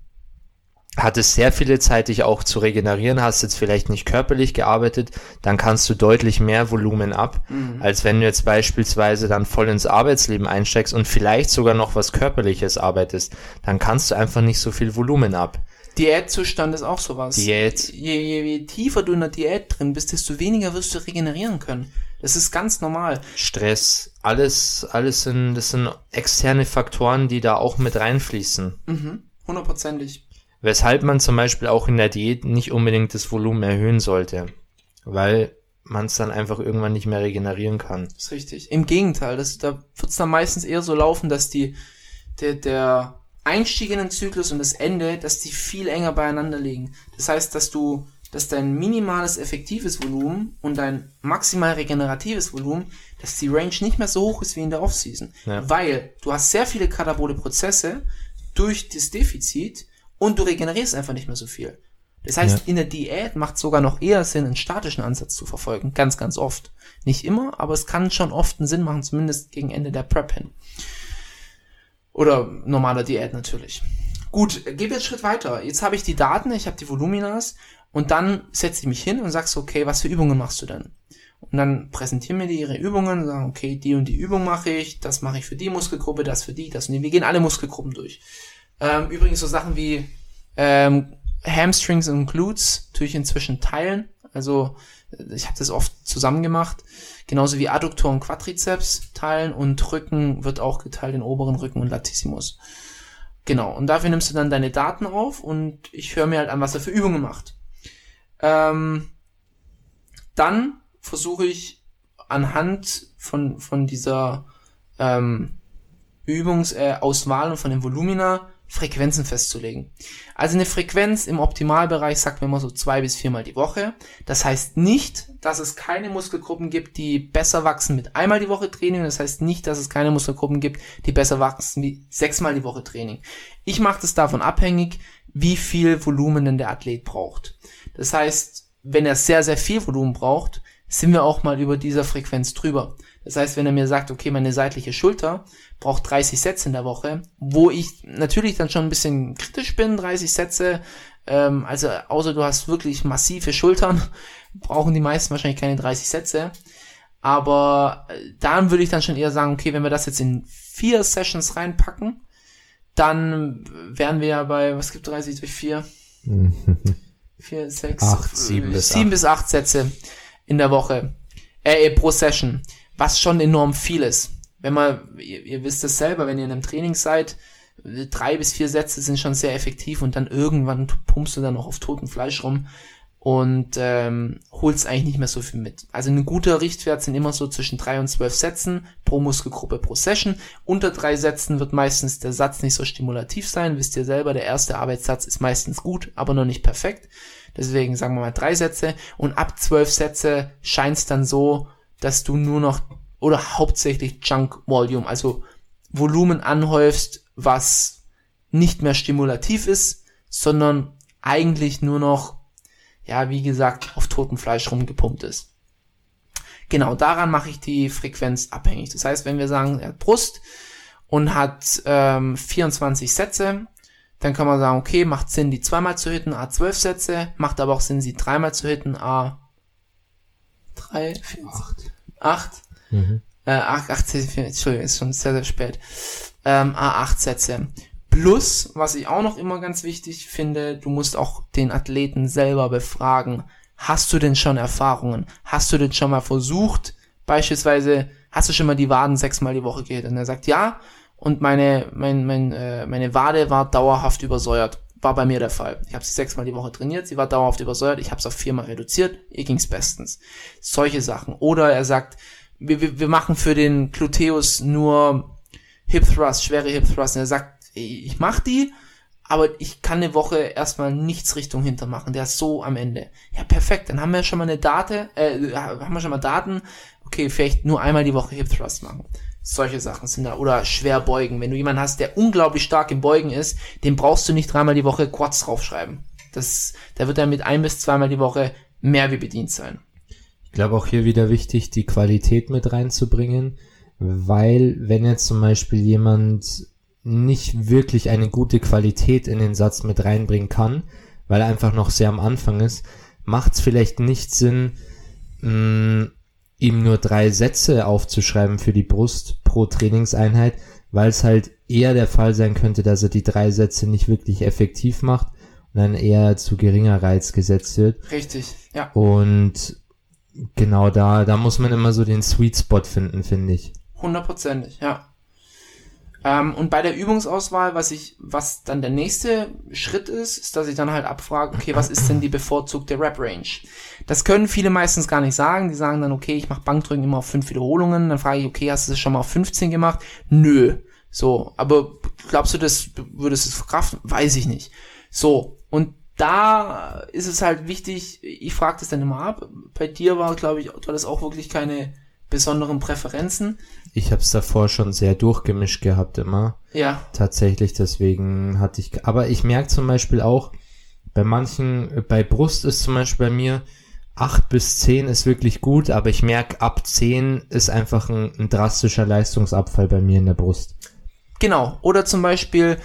hattest sehr viele Zeit, dich auch zu regenerieren, hast jetzt vielleicht nicht körperlich gearbeitet, dann kannst du deutlich mehr Volumen ab, als wenn du jetzt beispielsweise dann voll ins Arbeitsleben einsteigst und vielleicht sogar noch was Körperliches arbeitest, dann kannst du einfach nicht so viel Volumen ab. Diätzustand ist auch sowas. Diät. Je, je, je tiefer du in der Diät drin bist, desto weniger wirst du regenerieren können. Das ist ganz normal. Stress, alles, alles sind, das sind externe Faktoren, die da auch mit reinfließen. Mhm. Hundertprozentig. Weshalb man zum Beispiel auch in der Diät nicht unbedingt das Volumen erhöhen sollte. Weil man es dann einfach irgendwann nicht mehr regenerieren kann. Das ist richtig. Im Gegenteil, das, da wird es dann meistens eher so laufen, dass die, der, der Einstieg in den Zyklus und das Ende, dass die viel enger beieinander liegen. Das heißt, dass du, dass dein minimales effektives Volumen und dein maximal regeneratives Volumen, dass die Range nicht mehr so hoch ist wie in der Offseason. Ja. Weil du hast sehr viele katabole Prozesse durch das Defizit und du regenerierst einfach nicht mehr so viel. Das heißt, Ja. in der Diät macht sogar noch eher Sinn, einen statischen Ansatz zu verfolgen. Ganz, ganz oft. Nicht immer, aber es kann schon oft einen Sinn machen, zumindest gegen Ende der Prep hin. Oder normaler Diät natürlich. Gut, geh jetzt Schritt weiter. Jetzt habe ich die Daten, ich habe die Voluminas und dann setze ich mich hin und sagst, okay, was für Übungen machst du denn? Und dann präsentieren mir die ihre Übungen und sagen, okay, die und die Übung mache ich, das mache ich für die Muskelgruppe, das für die, das und die. Wir gehen alle Muskelgruppen durch. Ähm, übrigens so Sachen wie ähm, Hamstrings und Glutes tue ich inzwischen teilen. Also äh, ich habe das oft zusammen gemacht. Genauso wie Adduktor und Quadrizeps teilen und Rücken wird auch geteilt in oberen Rücken und Latissimus. Genau, und dafür nimmst du dann deine Daten auf und ich höre mir halt an, was er für Übungen macht. Ähm, dann versuche ich anhand von, von dieser ähm, Übungsauswahl äh, und von den Volumina Frequenzen festzulegen. Also eine Frequenz im Optimalbereich sagt man immer so zwei bis viermal die Woche. Das heißt nicht, dass es keine Muskelgruppen gibt, die besser wachsen mit einmal die Woche Training. Das heißt nicht, dass es keine Muskelgruppen gibt, die besser wachsen mit sechsmal die Woche Training. Ich mache das davon abhängig, wie viel Volumen denn der Athlet braucht. Das heißt, wenn er sehr, sehr viel Volumen braucht, sind wir auch mal über dieser Frequenz drüber. Das heißt, wenn er mir sagt, okay, meine seitliche Schulter braucht 30 Sätze in der Woche, wo ich natürlich dann schon ein bisschen kritisch bin, 30 Sätze, ähm, also außer du hast wirklich massive Schultern, brauchen die meisten wahrscheinlich keine 30 Sätze. Aber äh, dann würde ich dann schon eher sagen, okay, wenn wir das jetzt in vier Sessions reinpacken, dann wären wir ja bei, was gibt 30 durch 4? 4, 6, Acht, sieben bis 7 acht. bis 8 Sätze in der Woche. Äh, pro Session. Was schon enorm viel ist. Wenn man, ihr, ihr wisst es selber, wenn ihr in einem Training seid, drei bis vier Sätze sind schon sehr effektiv und dann irgendwann pumpst du dann noch auf totem Fleisch rum und ähm, holst eigentlich nicht mehr so viel mit. Also ein guter Richtwert sind immer so zwischen drei und zwölf Sätzen pro Muskelgruppe pro Session. Unter drei Sätzen wird meistens der Satz nicht so stimulativ sein. Wisst ihr selber, der erste Arbeitssatz ist meistens gut, aber noch nicht perfekt. Deswegen sagen wir mal drei Sätze und ab zwölf Sätze scheint es dann so, dass du nur noch oder hauptsächlich Junk Volume, also Volumen anhäufst, was nicht mehr stimulativ ist, sondern eigentlich nur noch, ja, wie gesagt, auf totem Fleisch rumgepumpt ist. Genau, daran mache ich die Frequenz abhängig. Das heißt, wenn wir sagen, er hat Brust und hat ähm, 24 Sätze, dann kann man sagen, okay, macht Sinn, die zweimal zu hitten, A 12 Sätze, macht aber auch Sinn, sie dreimal zu hitten, A 3, 4, 8, Mhm. äh, 8, 8 Sätze, Entschuldigung, ist schon sehr, sehr spät. Ähm, A8 Sätze. Plus, was ich auch noch immer ganz wichtig finde, du musst auch den Athleten selber befragen. Hast du denn schon Erfahrungen? Hast du denn schon mal versucht, beispielsweise, hast du schon mal die Waden sechsmal die Woche gehört? Und er sagt, ja, und meine, mein, mein, äh, meine Wade war dauerhaft übersäuert. War bei mir der Fall. Ich habe sie sechsmal die Woche trainiert, sie war dauerhaft übersäuert, ich habe es auf viermal reduziert, ihr ging's bestens. Solche Sachen. Oder er sagt, wir, wir, wir machen für den Gluteus nur Hip Thrust, schwere Hip Thrust. Und er sagt, ich mach die, aber ich kann eine Woche erstmal nichts Richtung hinter machen. Der ist so am Ende. Ja, perfekt. Dann haben wir schon mal eine Date, äh, haben wir schon mal Daten. Okay, vielleicht nur einmal die Woche Hip Thrust machen. Solche Sachen sind da. Oder schwer beugen. Wenn du jemanden hast, der unglaublich stark im Beugen ist, den brauchst du nicht dreimal die Woche Quads draufschreiben. Das, der wird dann mit ein bis zweimal die Woche mehr wie bedient sein. Ich glaube auch hier wieder wichtig, die Qualität mit reinzubringen, weil wenn jetzt zum Beispiel jemand nicht wirklich eine gute Qualität in den Satz mit reinbringen kann, weil er einfach noch sehr am Anfang ist, macht es vielleicht nicht Sinn, mh, ihm nur drei Sätze aufzuschreiben für die Brust pro Trainingseinheit, weil es halt eher der Fall sein könnte, dass er die drei Sätze nicht wirklich effektiv macht dann eher zu geringer Reiz gesetzt wird. Richtig, ja. Und genau da, da muss man immer so den Sweet Spot finden, finde ich. Hundertprozentig, ja. Ähm, und bei der Übungsauswahl, was ich, was dann der nächste Schritt ist, ist, dass ich dann halt abfrage, okay, was ist denn die bevorzugte Rep-Range? Das können viele meistens gar nicht sagen. Die sagen dann, okay, ich mache Bankdrücken immer auf fünf Wiederholungen. Dann frage ich, okay, hast du das schon mal auf 15 gemacht? Nö. So, aber glaubst du, das würdest du verkraften? Weiß ich nicht. So, und da ist es halt wichtig, ich frage das dann immer ab. Bei dir war, glaube ich, war das auch wirklich keine besonderen Präferenzen. Ich habe es davor schon sehr durchgemischt gehabt immer. Ja. Tatsächlich, deswegen hatte ich. Aber ich merke zum Beispiel auch, bei manchen, bei Brust ist zum Beispiel bei mir, 8 bis 10 ist wirklich gut, aber ich merke, ab 10 ist einfach ein, ein drastischer Leistungsabfall bei mir in der Brust. Genau. Oder zum Beispiel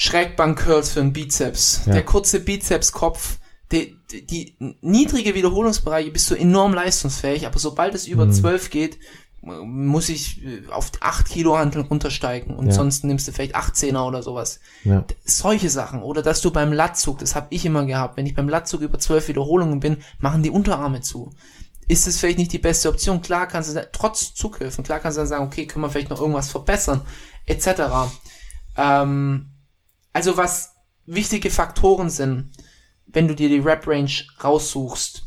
Schrägbank-Curls für den Bizeps. Ja. Der kurze Bizepskopf, die, die, die niedrige Wiederholungsbereiche bist du enorm leistungsfähig, aber sobald es über Mhm. 12 geht, muss ich äh, auf 8 Kilo Hanteln runtersteigen und Ja. sonst nimmst du vielleicht 18er oder sowas. Ja. Solche Sachen. Oder dass du beim Latzug, das habe ich immer gehabt, wenn ich beim Latzug über 12 Wiederholungen bin, machen die Unterarme zu. Ist es vielleicht nicht die beste Option? Klar kannst du trotz Zughilfen, klar kannst du dann sagen, okay, können wir vielleicht noch irgendwas verbessern, etc. Ähm, also was wichtige Faktoren sind, wenn du dir die Rep-Range raussuchst,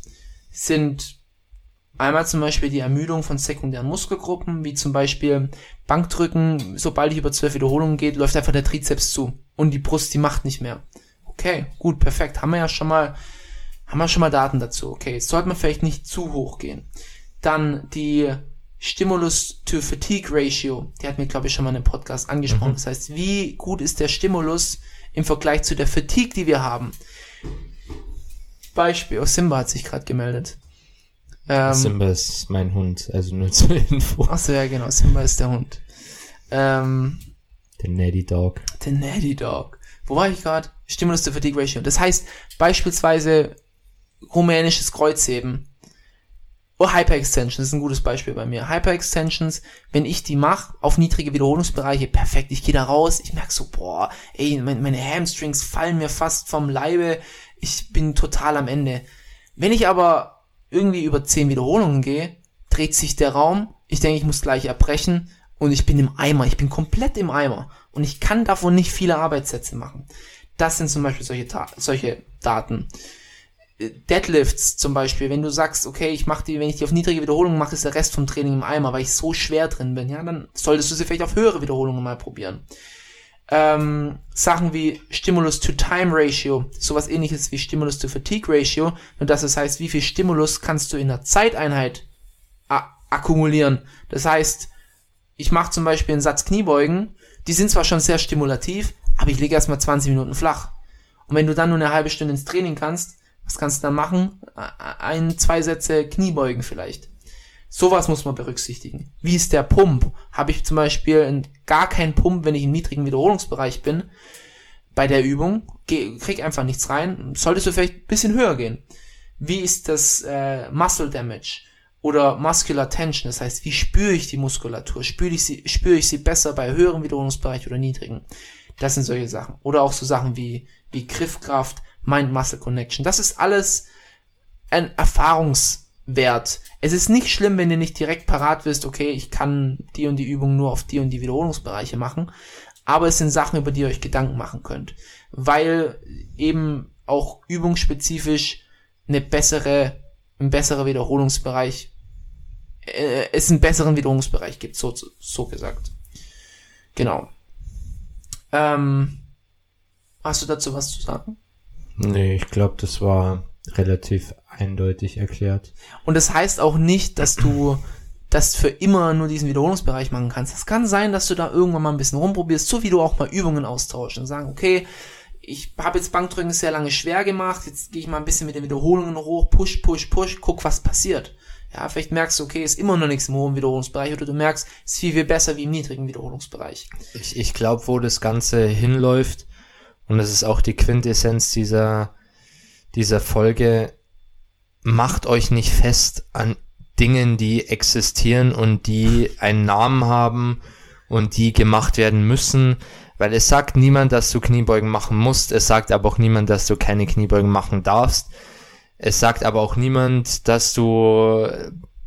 sind einmal zum Beispiel die Ermüdung von sekundären Muskelgruppen, wie zum Beispiel Bankdrücken, sobald ich über 12 Wiederholungen geht, läuft einfach der Trizeps zu und die Brust, die macht nicht mehr. Okay, gut, perfekt. Haben wir ja schon mal, haben wir schon mal Daten dazu. Okay, jetzt sollte man vielleicht nicht zu hoch gehen. Dann die Stimulus-to-Fatigue-Ratio, die hat mir, glaube ich, schon mal in einem Podcast angesprochen. Mhm. Das heißt, wie gut ist der Stimulus im Vergleich zu der Fatigue, die wir haben? Beispiel, oh, Simba hat sich gerade gemeldet. Ähm, Simba ist mein Hund, also nur zur Info. Achso, ja, genau, Simba ist der Hund. Ähm, Der Natty Dog. der Natty Dog. Wo war ich gerade? Stimulus to Fatigue Ratio. Das heißt, beispielsweise rumänisches Kreuzheben. Oder Hyperextensions ist ein gutes Beispiel bei mir. Hyperextensions, wenn ich die mache, auf niedrige Wiederholungsbereiche, perfekt. Ich gehe da raus, ich merke so, boah, ey, mein, meine Hamstrings fallen mir fast vom Leibe. Ich bin total am Ende. Wenn ich aber irgendwie über 10 Wiederholungen gehe, dreht sich der Raum. Ich denke, ich muss gleich erbrechen und ich bin im Eimer. Ich bin komplett im Eimer und ich kann davon nicht viele Arbeitssätze machen. Das sind zum Beispiel solche, solche Daten. Deadlifts zum Beispiel, wenn du sagst, okay, ich mache die, wenn ich die auf niedrige Wiederholungen mache, ist der Rest vom Training im Eimer, weil ich so schwer drin bin, ja, dann solltest du sie vielleicht auf höhere Wiederholungen mal probieren. Ähm, Sachen wie Stimulus-to-Time-Ratio, sowas ähnliches wie Stimulus-to-Fatigue-Ratio, nur dass es heißt, wie viel Stimulus kannst du in der Zeiteinheit akkumulieren. Das heißt, ich mache zum Beispiel einen Satz Kniebeugen, die sind zwar schon sehr stimulativ, aber ich lege erstmal 20 Minuten flach. Und wenn du dann nur eine halbe Stunde ins Training kannst, was kannst du dann machen? Ein, zwei Sätze Kniebeugen vielleicht. Sowas muss man berücksichtigen. Wie ist der Pump? Habe ich zum Beispiel gar keinen Pump, wenn ich im niedrigen Wiederholungsbereich bin, bei der Übung, geh, krieg einfach nichts rein, solltest du vielleicht ein bisschen höher gehen. Wie ist das äh, Muscle Damage oder Muscular Tension? Das heißt, wie spüre ich die Muskulatur? Spüre ich sie, spüre ich sie besser bei höheren Wiederholungsbereich oder niedrigen? Das sind solche Sachen. Oder auch so Sachen wie, wie Griffkraft, Mind-Muscle Connection. Das ist alles ein Erfahrungswert. Es ist nicht schlimm, wenn du nicht direkt parat wirst, okay, ich kann die und die Übung nur auf die und die Wiederholungsbereiche machen. Aber es sind Sachen, über die ihr euch Gedanken machen könnt. Weil eben auch übungsspezifisch eine bessere, ein besserer Wiederholungsbereich, äh, es einen besseren Wiederholungsbereich gibt, so, so gesagt. Genau. Ähm, hast du dazu was zu sagen? Nee, ich glaube, das war relativ eindeutig erklärt. Und das heißt auch nicht, dass du das für immer nur diesen Wiederholungsbereich machen kannst. Es kann sein, dass du da irgendwann mal ein bisschen rumprobierst, so wie du auch mal Übungen austauschst und sagen, okay, ich habe jetzt Bankdrücken sehr lange schwer gemacht, jetzt gehe ich mal ein bisschen mit den Wiederholungen hoch, push, push, push, guck, was passiert. Ja, vielleicht merkst du, okay, ist immer noch nichts im hohen Wiederholungsbereich oder du merkst, ist viel, viel besser wie im niedrigen Wiederholungsbereich. Ich, ich glaube, wo das Ganze hinläuft, und das ist auch die Quintessenz dieser, dieser Folge, macht euch nicht fest an Dingen, die existieren und die einen Namen haben und die gemacht werden müssen, Weil es sagt niemand, dass du Kniebeugen machen musst. Es sagt aber auch niemand, dass du keine Kniebeugen machen darfst. Es sagt aber auch niemand, dass du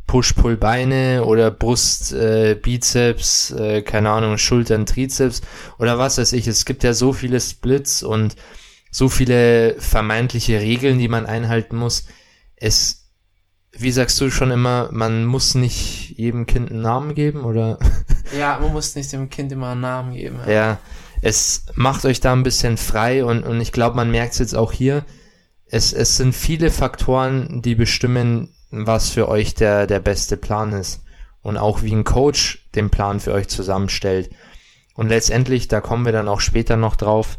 Push-Pull-Beine oder Brust, äh, Bizeps, äh, keine Ahnung, Schultern, Trizeps oder was weiß ich. Es gibt ja so viele Splits und so viele vermeintliche Regeln, die man einhalten muss. Es, wie sagst du schon immer, man muss nicht jedem Kind einen Namen geben oder? Ja, man muss nicht dem Kind immer einen Namen geben. Ja, ja es macht euch da ein bisschen frei und, und ich glaube, man merkt es jetzt auch hier. Es, es sind viele Faktoren, die bestimmen, was für euch der, der beste Plan ist. Und auch wie ein Coach den Plan für euch zusammenstellt. Und letztendlich, da kommen wir dann auch später noch drauf,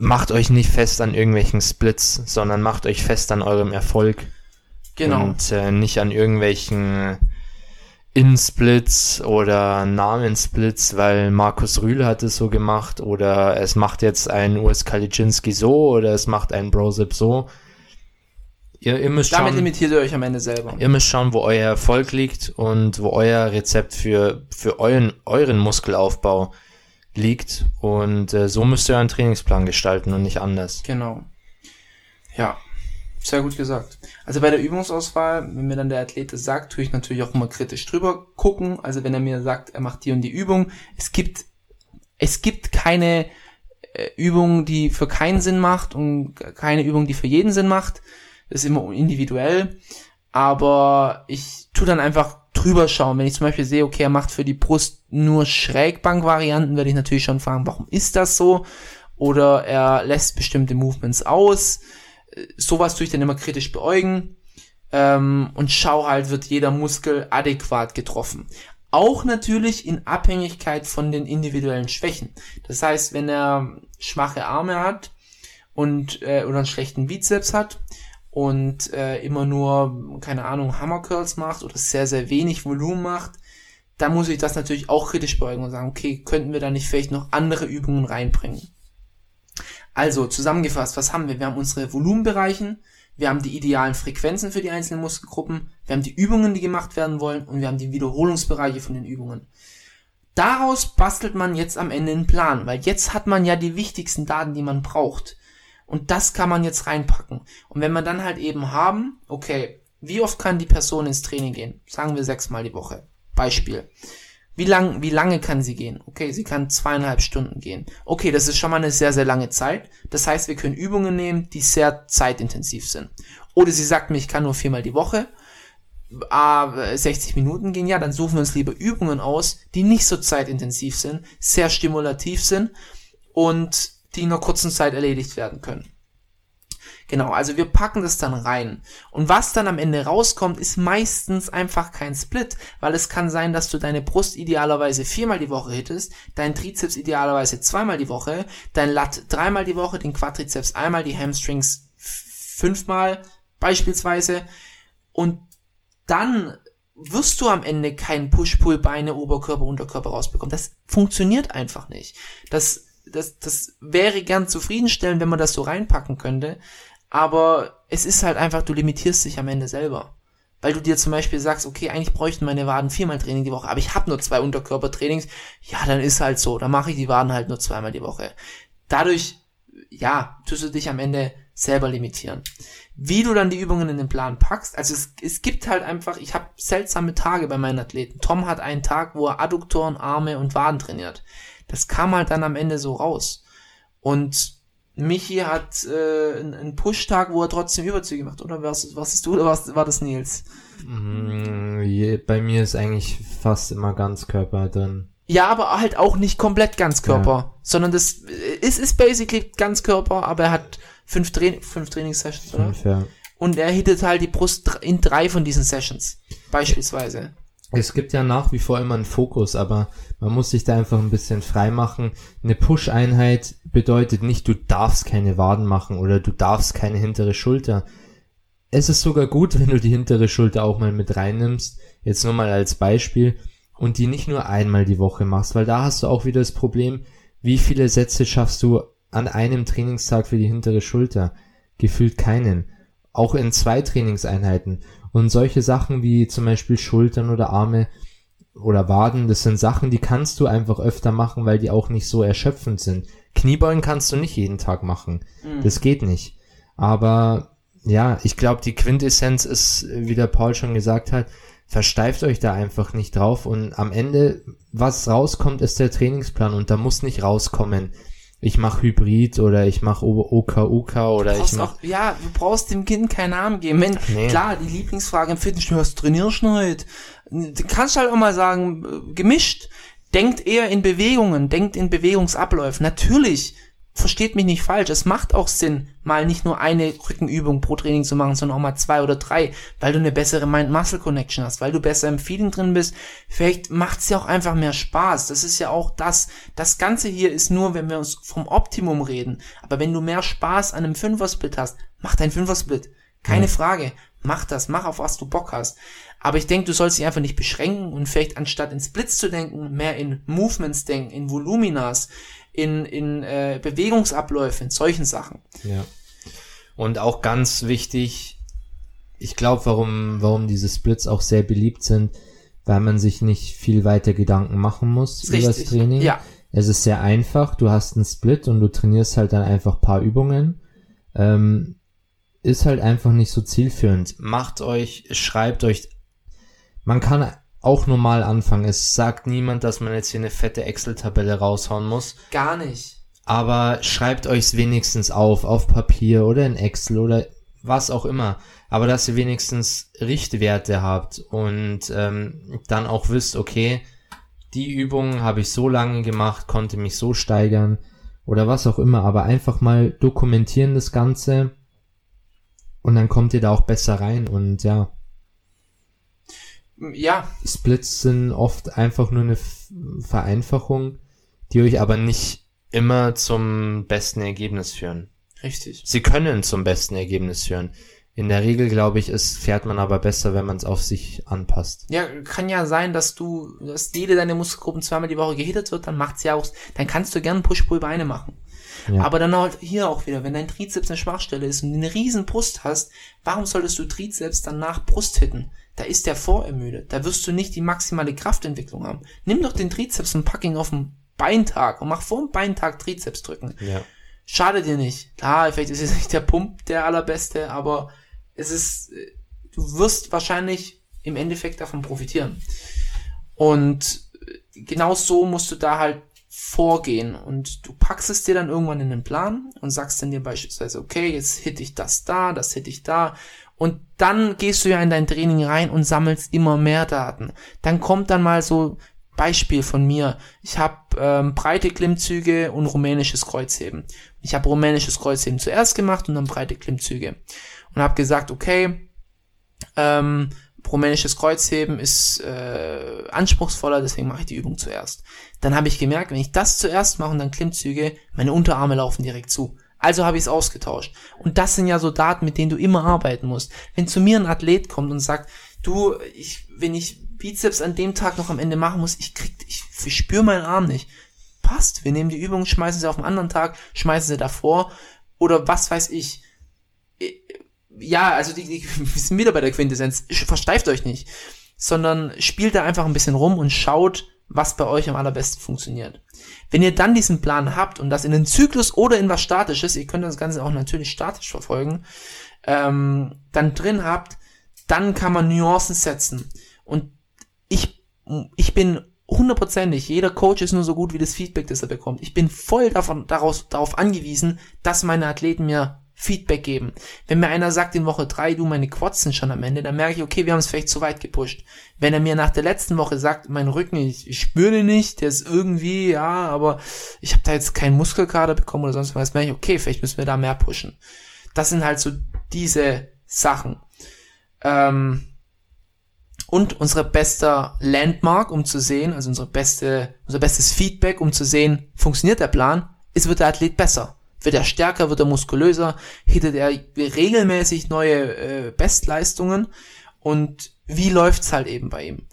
macht euch nicht fest an irgendwelchen Splits, sondern macht euch fest an eurem Erfolg. Genau. Und äh, nicht an irgendwelchen In-Splits oder Namen-Splits, weil Markus Rühl hat es so gemacht oder es macht jetzt ein US Kalicinski so oder es macht ein Brosip so. Ihr, ihr müsst Damit schauen, limitiert ihr euch am Ende selber. Ihr müsst schauen, wo euer Erfolg liegt und wo euer Rezept für, für euren, euren Muskelaufbau liegt. Und äh, so müsst ihr euren Trainingsplan gestalten und nicht anders. Genau. Ja, sehr gut gesagt. Also bei der Übungsauswahl, wenn mir dann der Athlet das sagt, tue ich natürlich auch immer kritisch drüber gucken. Also wenn er mir sagt, er macht die und die Übung, es gibt, es gibt keine äh, Übung, die für keinen Sinn macht und keine Übung, die für jeden Sinn macht. Ist immer individuell. Aber ich tu dann einfach drüber schauen. Wenn ich zum Beispiel sehe, okay, er macht für die Brust nur Schrägbank-Varianten, werde ich natürlich schon fragen, warum ist das so? Oder er lässt bestimmte Movements aus. Sowas tue ich dann immer kritisch beäugen. Ähm, und schau halt, wird jeder Muskel adäquat getroffen. Auch natürlich in Abhängigkeit von den individuellen Schwächen. Das heißt, wenn er schwache Arme hat und äh, oder einen schlechten Bizeps hat, und äh, immer nur, keine Ahnung, Hammer Curls macht oder sehr, sehr wenig Volumen macht, dann muss ich das natürlich auch kritisch beugen und sagen, okay, könnten wir da nicht vielleicht noch andere Übungen reinbringen? Also, zusammengefasst, was haben wir? Wir haben unsere Volumenbereichen, wir haben die idealen Frequenzen für die einzelnen Muskelgruppen, wir haben die Übungen, die gemacht werden wollen und wir haben die Wiederholungsbereiche von den Übungen. Daraus bastelt man jetzt am Ende einen Plan, weil jetzt hat man ja die wichtigsten Daten, die man braucht. Und das kann man jetzt reinpacken. Und wenn man dann halt eben haben, okay, wie oft kann die Person ins Training gehen? Sagen wir sechsmal die Woche. Beispiel. Wie lang, wie lange kann sie gehen? Okay, sie kann zweieinhalb Stunden gehen. Okay, das ist schon mal eine sehr, sehr lange Zeit. Das heißt, wir können Übungen nehmen, die sehr zeitintensiv sind. Oder sie sagt mir, ich kann nur viermal die Woche. 60 Minuten gehen, ja, dann suchen wir uns lieber Übungen aus, die nicht so zeitintensiv sind, sehr stimulativ sind und die in einer kurzen Zeit erledigt werden können. Genau, also wir packen das dann rein. Und was dann am Ende rauskommt, ist meistens einfach kein Split, weil es kann sein, dass du deine Brust idealerweise viermal die Woche hittest, dein Trizeps idealerweise zweimal die Woche, dein Lat dreimal die Woche, den Quadrizeps einmal, die Hamstrings fünfmal beispielsweise. Und dann wirst du am Ende keinen Push-Pull-Beine, Oberkörper, Unterkörper rausbekommen. Das funktioniert einfach nicht. Das das, das wäre gern zufriedenstellend, wenn man das so reinpacken könnte. Aber es ist halt einfach, du limitierst dich am Ende selber. Weil du dir zum Beispiel sagst, okay, eigentlich bräuchten meine Waden viermal Training die Woche, aber ich habe nur zwei Unterkörpertrainings. Ja, dann ist halt so. Dann mache ich die Waden halt nur zweimal die Woche. Dadurch, ja, tust du dich am Ende selber limitieren. Wie du dann die Übungen in den Plan packst, also es, es gibt halt einfach, ich habe seltsame Tage bei meinen Athleten. Tom hat einen Tag, wo er Adduktoren, Arme und Waden trainiert. Das kam halt dann am Ende so raus. Und Michi hat äh, einen Push-Tag, wo er trotzdem Überzüge macht, oder was, was ist du oder was war das Nils? Mm, bei mir ist eigentlich fast immer Ganzkörper drin. Ja, aber halt auch nicht komplett Ganzkörper, ja. sondern das ist, ist basically Ganzkörper, aber er hat fünf, Tra fünf Trainingssessions, oder? Fünf, ja. Und er hittet halt die Brust in drei von diesen Sessions, beispielsweise es gibt ja nach wie vor immer einen Fokus, aber man muss sich da einfach ein bisschen frei machen. Eine Push-Einheit bedeutet nicht, du darfst keine Waden machen oder du darfst keine hintere Schulter. Es ist sogar gut, wenn du die hintere Schulter auch mal mit reinnimmst, jetzt nur mal als Beispiel, und die nicht nur einmal die Woche machst, weil da hast du auch wieder das Problem, wie viele Sätze schaffst du an einem Trainingstag für die hintere Schulter? Gefühlt keinen. Auch in zwei Trainingseinheiten. Und solche Sachen wie zum Beispiel Schultern oder Arme, oder Waden, das sind Sachen, die kannst du einfach öfter machen, weil die auch nicht so erschöpfend sind. Kniebeugen kannst du nicht jeden Tag machen. Mhm. Das geht nicht. Aber ja, ich glaube, die Quintessenz ist, wie der Paul schon gesagt hat, versteift euch da einfach nicht drauf und am Ende, was rauskommt, ist der Trainingsplan und da muss nicht rauskommen, ich mache Hybrid oder ich mache OKUK oder ich mache ja, du brauchst dem Kind keinen Namen geben. Wenn, nee. Klar, die Lieblingsfrage im Fitnessstudio, was trainierst du heute? Du kannst halt auch mal sagen, äh, gemischt. Denkt eher in Bewegungen, denkt in Bewegungsabläufen. Natürlich versteht mich nicht falsch, es macht auch Sinn, mal nicht nur eine Rückenübung pro Training zu machen, sondern auch mal zwei oder drei, weil du eine bessere Mind-Muscle-Connection hast, weil du besser im Feeling drin bist. Vielleicht macht's ja auch einfach mehr Spaß. Das ist ja auch das. Das Ganze hier ist nur, wenn wir uns vom Optimum reden. Aber wenn du mehr Spaß an einem Fünfer-Split hast, mach dein Fünfer-Split. Keine ja. Frage. Mach das, mach auf was du Bock hast. Aber ich denke, du sollst dich einfach nicht beschränken und vielleicht anstatt in Splits zu denken, mehr in Movements denken, in Voluminas, in, in äh, Bewegungsabläufe, in solchen Sachen. Ja. Und auch ganz wichtig, ich glaube, warum, warum diese Splits auch sehr beliebt sind, weil man sich nicht viel weiter Gedanken machen muss über das Training. Ja. Es ist sehr einfach, du hast einen Split und du trainierst halt dann einfach paar Übungen. Ähm, ist halt einfach nicht so zielführend. Macht euch, schreibt euch, man kann auch normal anfangen. Es sagt niemand, dass man jetzt hier eine fette Excel-Tabelle raushauen muss. Gar nicht. Aber schreibt euch's wenigstens auf, auf Papier oder in Excel oder was auch immer. Aber dass ihr wenigstens Richtwerte habt und ähm, dann auch wisst, okay, die Übung habe ich so lange gemacht, konnte mich so steigern oder was auch immer. Aber einfach mal dokumentieren das Ganze und dann kommt ihr da auch besser rein und ja ja. Splits sind oft einfach nur eine Vereinfachung, die euch aber nicht immer zum besten Ergebnis führen. Richtig. Sie können zum besten Ergebnis führen. In der Regel, glaube ich, ist, fährt man aber besser, wenn man es auf sich anpasst. Ja, kann ja sein, dass du, dass jede deine Muskelgruppen zweimal die Woche gehittet wird, dann macht's ja auch, dann kannst du gern Push-Pull-Beine machen. Ja. Aber dann halt hier auch wieder, wenn dein Trizeps eine Schwachstelle ist und du eine riesen Brust hast, warum solltest du Trizeps dann nach Brust hitten? Da ist der vorermüdet. Da wirst du nicht die maximale Kraftentwicklung haben. Nimm doch den Trizeps und pack ihn auf den Beintag und mach vor dem Beintag Trizeps drücken. Ja. Schade dir nicht. Klar, vielleicht ist es nicht der Pump der allerbeste, aber es ist, du wirst wahrscheinlich im Endeffekt davon profitieren. Und genau so musst du da halt vorgehen und du packst es dir dann irgendwann in den Plan und sagst dann dir beispielsweise, okay, jetzt hit ich das da, das hit ich da und dann gehst du ja in dein Training rein und sammelst immer mehr Daten. Dann kommt dann mal so Beispiel von mir. Ich habe ähm, breite Klimmzüge und rumänisches Kreuzheben. Ich habe rumänisches Kreuzheben zuerst gemacht und dann breite Klimmzüge und habe gesagt, okay, ähm, rumänisches Kreuzheben ist äh, anspruchsvoller, deswegen mache ich die Übung zuerst. Dann habe ich gemerkt, wenn ich das zuerst mache und dann Klimmzüge, meine Unterarme laufen direkt zu. Also habe ich es ausgetauscht. Und das sind ja so Daten, mit denen du immer arbeiten musst. Wenn zu mir ein Athlet kommt und sagt, du, ich, wenn ich Bizeps an dem Tag noch am Ende machen muss, ich krieg, ich, ich spüre meinen Arm nicht. Passt. Wir nehmen die Übung, schmeißen sie auf einen anderen Tag, schmeißen sie davor oder was weiß ich ja, also die, die, wir sind wieder bei der Quintessenz. Versteift euch nicht, sondern spielt da einfach ein bisschen rum und schaut, was bei euch am allerbesten funktioniert. Wenn ihr dann diesen Plan habt und das in den Zyklus oder in was Statisches, ihr könnt das Ganze auch natürlich statisch verfolgen, ähm, dann drin habt, dann kann man Nuancen setzen. Und ich, ich bin hundertprozentig, jeder Coach ist nur so gut wie das Feedback, das er bekommt. Ich bin voll davon, daraus, darauf angewiesen, dass meine Athleten mir Feedback geben. Wenn mir einer sagt in Woche drei, du, meine sind schon am Ende, dann merke ich, okay, wir haben es vielleicht zu weit gepusht. Wenn er mir nach der letzten Woche sagt, mein Rücken, ich, ich spüre den nicht, der ist irgendwie, ja, aber ich habe da jetzt keinen Muskelkater bekommen oder sonst was, merke ich, okay, vielleicht müssen wir da mehr pushen. Das sind halt so diese Sachen. Ähm, und unsere beste Landmark, um zu sehen, also unsere beste, unser bestes Feedback, um zu sehen, funktioniert der Plan, ist, wird der Athlet besser. Wird er stärker, wird er muskulöser, hittet er regelmäßig neue äh, Bestleistungen und wie läuft's halt eben bei ihm?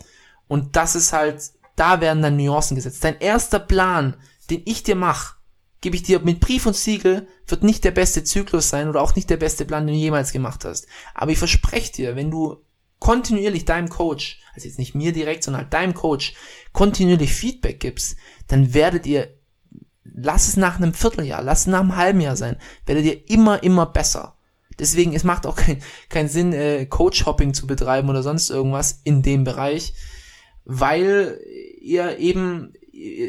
Und das ist halt, da werden dann Nuancen gesetzt. Dein erster Plan, den ich dir mache, gebe ich dir mit Brief und Siegel, wird nicht der beste Zyklus sein oder auch nicht der beste Plan, den du jemals gemacht hast. Aber ich verspreche dir, wenn du kontinuierlich deinem Coach, also jetzt nicht mir direkt, sondern halt deinem Coach, kontinuierlich Feedback gibst, dann werdet ihr, lass es nach einem Vierteljahr, lass es nach einem halben Jahr sein, werdet ihr immer, immer besser. Deswegen, es macht auch keinen kein Sinn, äh, Coach-Hopping zu betreiben oder sonst irgendwas in dem Bereich, weil ihr eben,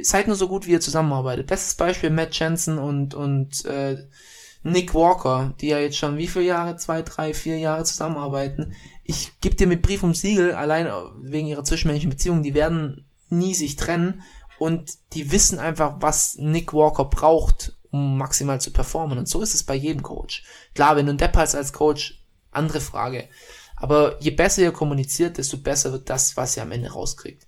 seid nur so gut, wie ihr zusammenarbeitet. Bestes Beispiel Matt Jensen und, und äh, Nick Walker, die ja jetzt schon wie viele Jahre, zwei, drei, vier Jahre zusammenarbeiten. Ich gebe dir mit Brief um Siegel, allein wegen ihrer zwischenmenschlichen Beziehung, die werden nie sich trennen und die wissen einfach, was Nick Walker braucht, um maximal zu performen. Und so ist es bei jedem Coach. Klar, wenn du ein Depp hast als Coach, andere Frage. Aber je besser ihr kommuniziert, desto besser wird das, was ihr am Ende rauskriegt.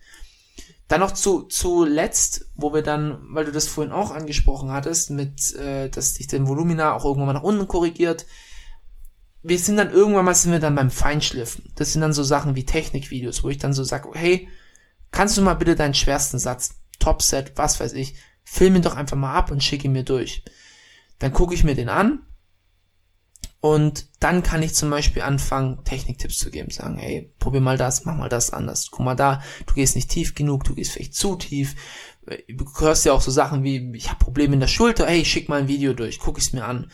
Dann noch zu zuletzt, wo wir dann, weil du das vorhin auch angesprochen hattest, mit, äh, dass sich den Volumina auch irgendwann mal nach unten korrigiert. Wir sind dann irgendwann mal sind wir dann beim Feinschliffen. Das sind dann so Sachen wie Technikvideos, wo ich dann so sage, hey, kannst du mal bitte deinen schwersten Satz, Topset, was weiß ich, film ihn doch einfach mal ab und schicke ihn mir durch. Dann gucke ich mir den an und dann kann ich zum Beispiel anfangen, Techniktipps zu geben, sagen, hey, probier mal das, mach mal das anders. Guck mal da, du gehst nicht tief genug, du gehst vielleicht zu tief. Du hörst ja auch so Sachen wie, ich habe Probleme in der Schulter, hey, schick mal ein Video durch, guck es mir an.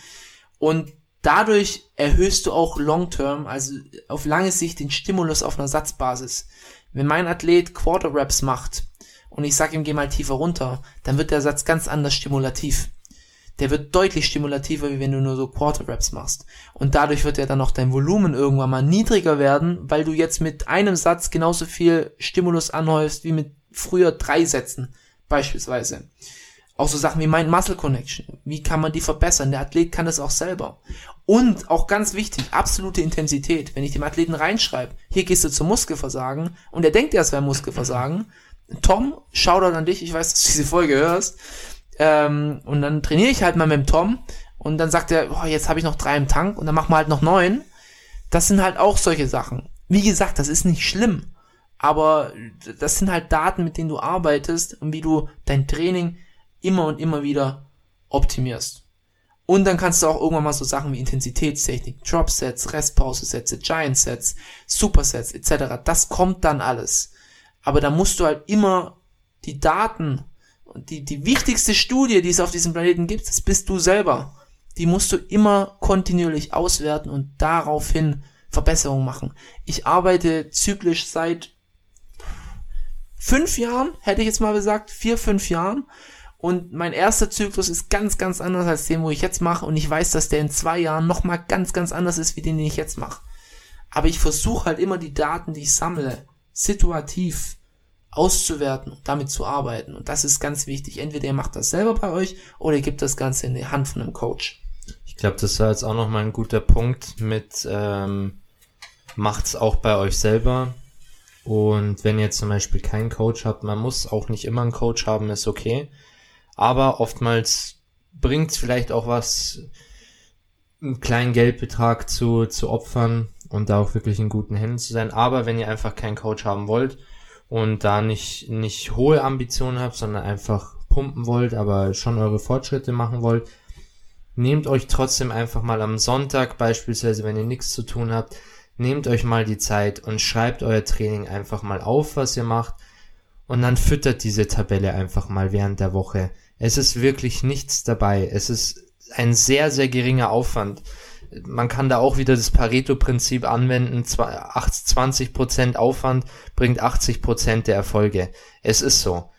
Und dadurch erhöhst du auch long-term, also auf lange Sicht den Stimulus auf einer Satzbasis. Wenn mein Athlet Quarter Raps macht und ich sage ihm, geh mal tiefer runter, dann wird der Satz ganz anders stimulativ. Der wird deutlich stimulativer, wie wenn du nur so Quarter Raps machst. Und dadurch wird ja dann auch dein Volumen irgendwann mal niedriger werden, weil du jetzt mit einem Satz genauso viel Stimulus anhäufst wie mit früher drei Sätzen, beispielsweise. Auch so Sachen wie Mind Muscle Connection. Wie kann man die verbessern? Der Athlet kann das auch selber. Und auch ganz wichtig, absolute Intensität. Wenn ich dem Athleten reinschreibe, hier gehst du zum Muskelversagen und er denkt, er wäre Muskelversagen, Tom, Shoutout an dich, ich weiß, dass du diese Folge hörst. Ähm, und dann trainiere ich halt mal mit dem Tom und dann sagt er, oh, jetzt habe ich noch drei im Tank und dann machen wir halt noch neun. Das sind halt auch solche Sachen. Wie gesagt, das ist nicht schlimm, aber das sind halt Daten, mit denen du arbeitest und wie du dein Training immer und immer wieder optimierst. Und dann kannst du auch irgendwann mal so Sachen wie Intensitätstechnik, Drop-Sets, Restpause-Sätze, Giant-Sets, Supersets etc. Das kommt dann alles. Aber da musst du halt immer die Daten die, die wichtigste Studie, die es auf diesem Planeten gibt, das bist du selber. Die musst du immer kontinuierlich auswerten und daraufhin Verbesserungen machen. Ich arbeite zyklisch seit fünf Jahren, hätte ich jetzt mal gesagt, vier, fünf Jahren. Und mein erster Zyklus ist ganz, ganz anders als den, wo ich jetzt mache. Und ich weiß, dass der in zwei Jahren nochmal ganz, ganz anders ist, wie den, den ich jetzt mache. Aber ich versuche halt immer die Daten, die ich sammle, situativ auszuwerten und damit zu arbeiten. Und das ist ganz wichtig. Entweder ihr macht das selber bei euch oder ihr gebt das Ganze in die Hand von einem Coach. Ich glaube, das war jetzt auch nochmal ein guter Punkt mit ähm, macht's auch bei euch selber. Und wenn ihr zum Beispiel keinen Coach habt, man muss auch nicht immer einen Coach haben, ist okay. Aber oftmals bringt's vielleicht auch was, einen kleinen Geldbetrag zu, zu opfern und da auch wirklich in guten Händen zu sein. Aber wenn ihr einfach keinen Coach haben wollt und da nicht, nicht hohe Ambitionen habt, sondern einfach pumpen wollt, aber schon eure Fortschritte machen wollt, nehmt euch trotzdem einfach mal am Sonntag beispielsweise, wenn ihr nichts zu tun habt, nehmt euch mal die Zeit und schreibt euer Training einfach mal auf, was ihr macht und dann füttert diese Tabelle einfach mal während der Woche. Es ist wirklich nichts dabei. Es ist ein sehr, sehr geringer Aufwand man kann da auch wieder das Pareto-Prinzip anwenden. 20% Aufwand bringt 80% der Erfolge. Es ist so.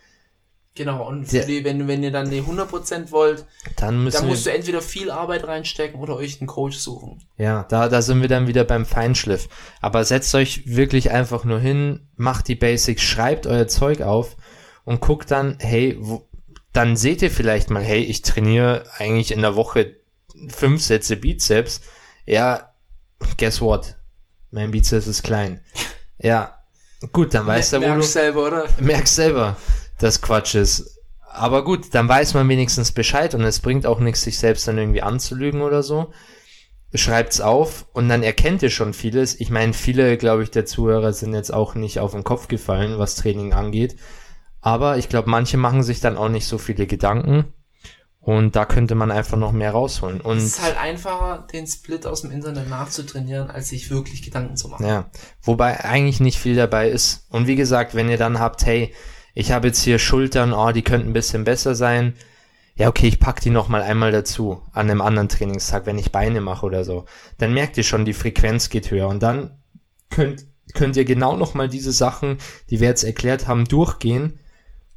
Genau, und der, die, wenn, wenn ihr dann die 100% wollt, dann, dann musst wir, du entweder viel Arbeit reinstecken oder euch einen Coach suchen. Ja, da, da sind wir dann wieder beim Feinschliff. Aber setzt euch wirklich einfach nur hin, macht die Basics, schreibt euer Zeug auf und guckt dann, hey, wo, dann seht ihr vielleicht mal, hey, ich trainiere eigentlich in der Woche fünf Sätze Bizeps, ja, guess what? Mein Bizeps ist klein. Ja, gut, dann weiß der, wo merkst du selber, oder? Merkst selber, dass Quatsch ist. Aber gut, dann weiß man wenigstens Bescheid und es bringt auch nichts, sich selbst dann irgendwie anzulügen oder so. Schreibt's auf und dann erkennt ihr schon vieles. Ich meine, viele, glaube ich, der Zuhörer sind jetzt auch nicht auf den Kopf gefallen, was Training angeht. Aber ich glaube, manche machen sich dann auch nicht so viele Gedanken Und da könnte man einfach noch mehr rausholen. Und es ist halt einfacher, den Split aus dem Internet nachzutrainieren, als sich wirklich Gedanken zu machen. Ja, wobei eigentlich nicht viel dabei ist. Und wie gesagt, wenn ihr dann habt, hey, ich habe jetzt hier Schultern, oh, die könnten ein bisschen besser sein. Ja, okay, ich pack die noch mal einmal dazu an einem anderen Trainingstag, wenn ich Beine mache oder so. Dann merkt ihr schon, die Frequenz geht höher und dann könnt könnt ihr genau noch mal diese Sachen, die wir jetzt erklärt haben, durchgehen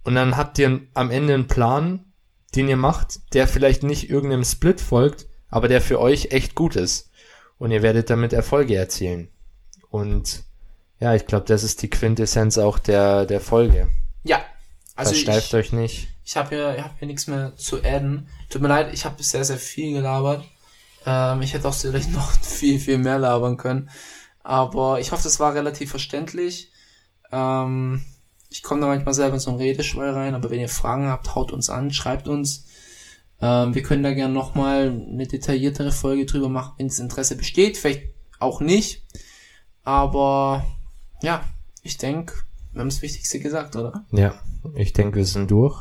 und dann habt ihr am Ende einen Plan, den ihr macht, der vielleicht nicht irgendeinem Split folgt, aber der für euch echt gut ist. Und ihr werdet damit Erfolge erzielen. Und ja, ich glaube, das ist die Quintessenz auch der, der Folge. Ja. Also Versteift ich, euch nicht. ich habe hier, ich hab hier nichts mehr zu adden. Tut mir leid, ich habe sehr, sehr viel gelabert. Ähm, ich hätte auch vielleicht noch viel, viel mehr labern können. Aber ich hoffe, das war relativ verständlich. Ähm, ich komme da manchmal selber in so einen Redeschwall rein, aber wenn ihr Fragen habt, haut uns an, schreibt uns. Ähm, wir können da gerne nochmal eine detailliertere Folge drüber machen, wenn das Interesse besteht. Vielleicht auch nicht. Aber ja, ich denke, wir haben das Wichtigste gesagt, oder? Ja, ich denke, wir sind durch.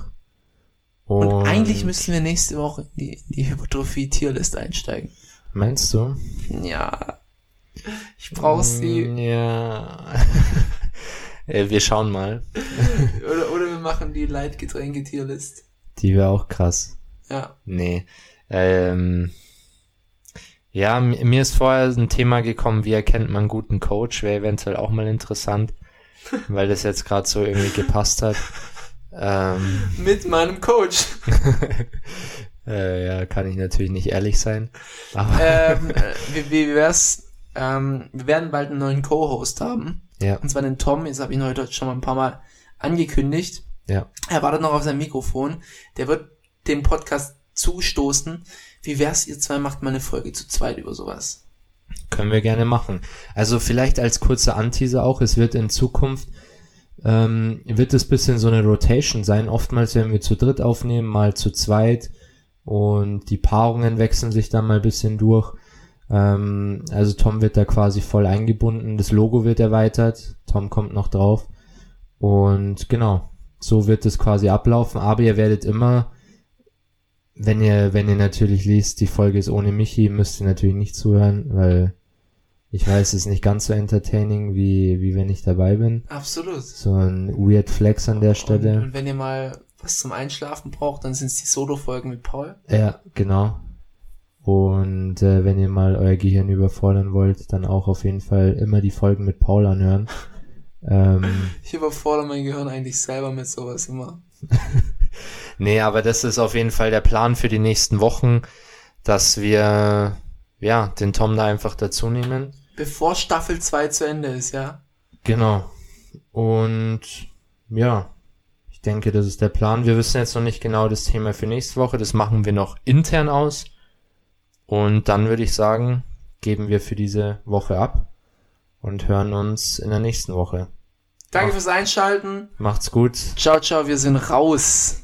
Und, eigentlich müssten wir nächste Woche in die, in die Hypertrophie-Tierlist einsteigen. Meinst du? Ja. Ich brauche sie. Ja. Äh, wir schauen mal. Oder, oder wir machen die Leitgetränke-Tierlist. Die wäre auch krass. Ja. Nee. Ähm, ja, mir ist vorher ein Thema gekommen, wie erkennt man guten Coach, wäre eventuell auch mal interessant, weil das jetzt gerade so irgendwie gepasst hat. Ähm, Mit meinem Coach. äh, ja, kann ich natürlich nicht ehrlich sein. Aber ähm, äh, wie, wie wär's? Ähm, wir werden bald einen neuen Co-Host haben. Ja, Und zwar den Tom. Jetzt habe ich ihn heute schon mal ein paar Mal angekündigt. ja. Er wartet noch auf sein Mikrofon. Der wird dem Podcast zustoßen. Wie wär's, ihr zwei macht mal eine Folge zu zweit über sowas? Können wir gerne machen. Also vielleicht als kurze Anteaser auch, es wird in Zukunft, ähm, wird es bisschen so eine Rotation sein. Oftmals werden wir zu dritt aufnehmen, mal zu zweit und die Paarungen wechseln sich dann mal ein bisschen durch. Ähm, also Tom wird da quasi voll eingebunden, das Logo wird erweitert, Tom kommt noch drauf und genau, so wird es quasi ablaufen, aber ihr werdet immer wenn ihr, wenn ihr natürlich liest, die Folge ist ohne Michi, müsst ihr natürlich nicht zuhören, weil ich weiß, es ist nicht ganz so entertaining, wie, wie wenn ich dabei bin. Absolut. So ein weird Flex an der Und, Stelle. und wenn ihr mal was zum Einschlafen braucht, dann sind es die Solo-Folgen mit Paul. Ja, genau. Und äh, wenn ihr mal euer Gehirn überfordern wollt, dann auch auf jeden Fall immer die Folgen mit Paul anhören. ähm, Ich überfordere mein Gehirn eigentlich selber mit sowas immer. nee, aber das ist auf jeden Fall der Plan für die nächsten Wochen, dass wir ja den Tom da einfach dazu nehmen. Bevor Staffel 2 zu Ende ist, ja. Genau. Und ja, ich denke, das ist der Plan. Wir wissen jetzt noch nicht genau das Thema für nächste Woche. Das machen wir noch intern aus. Und dann würde ich sagen, geben wir für diese Woche ab und hören uns in der nächsten Woche. Danke Auf- fürs Einschalten. Macht's gut. Ciao, ciao, wir sind raus.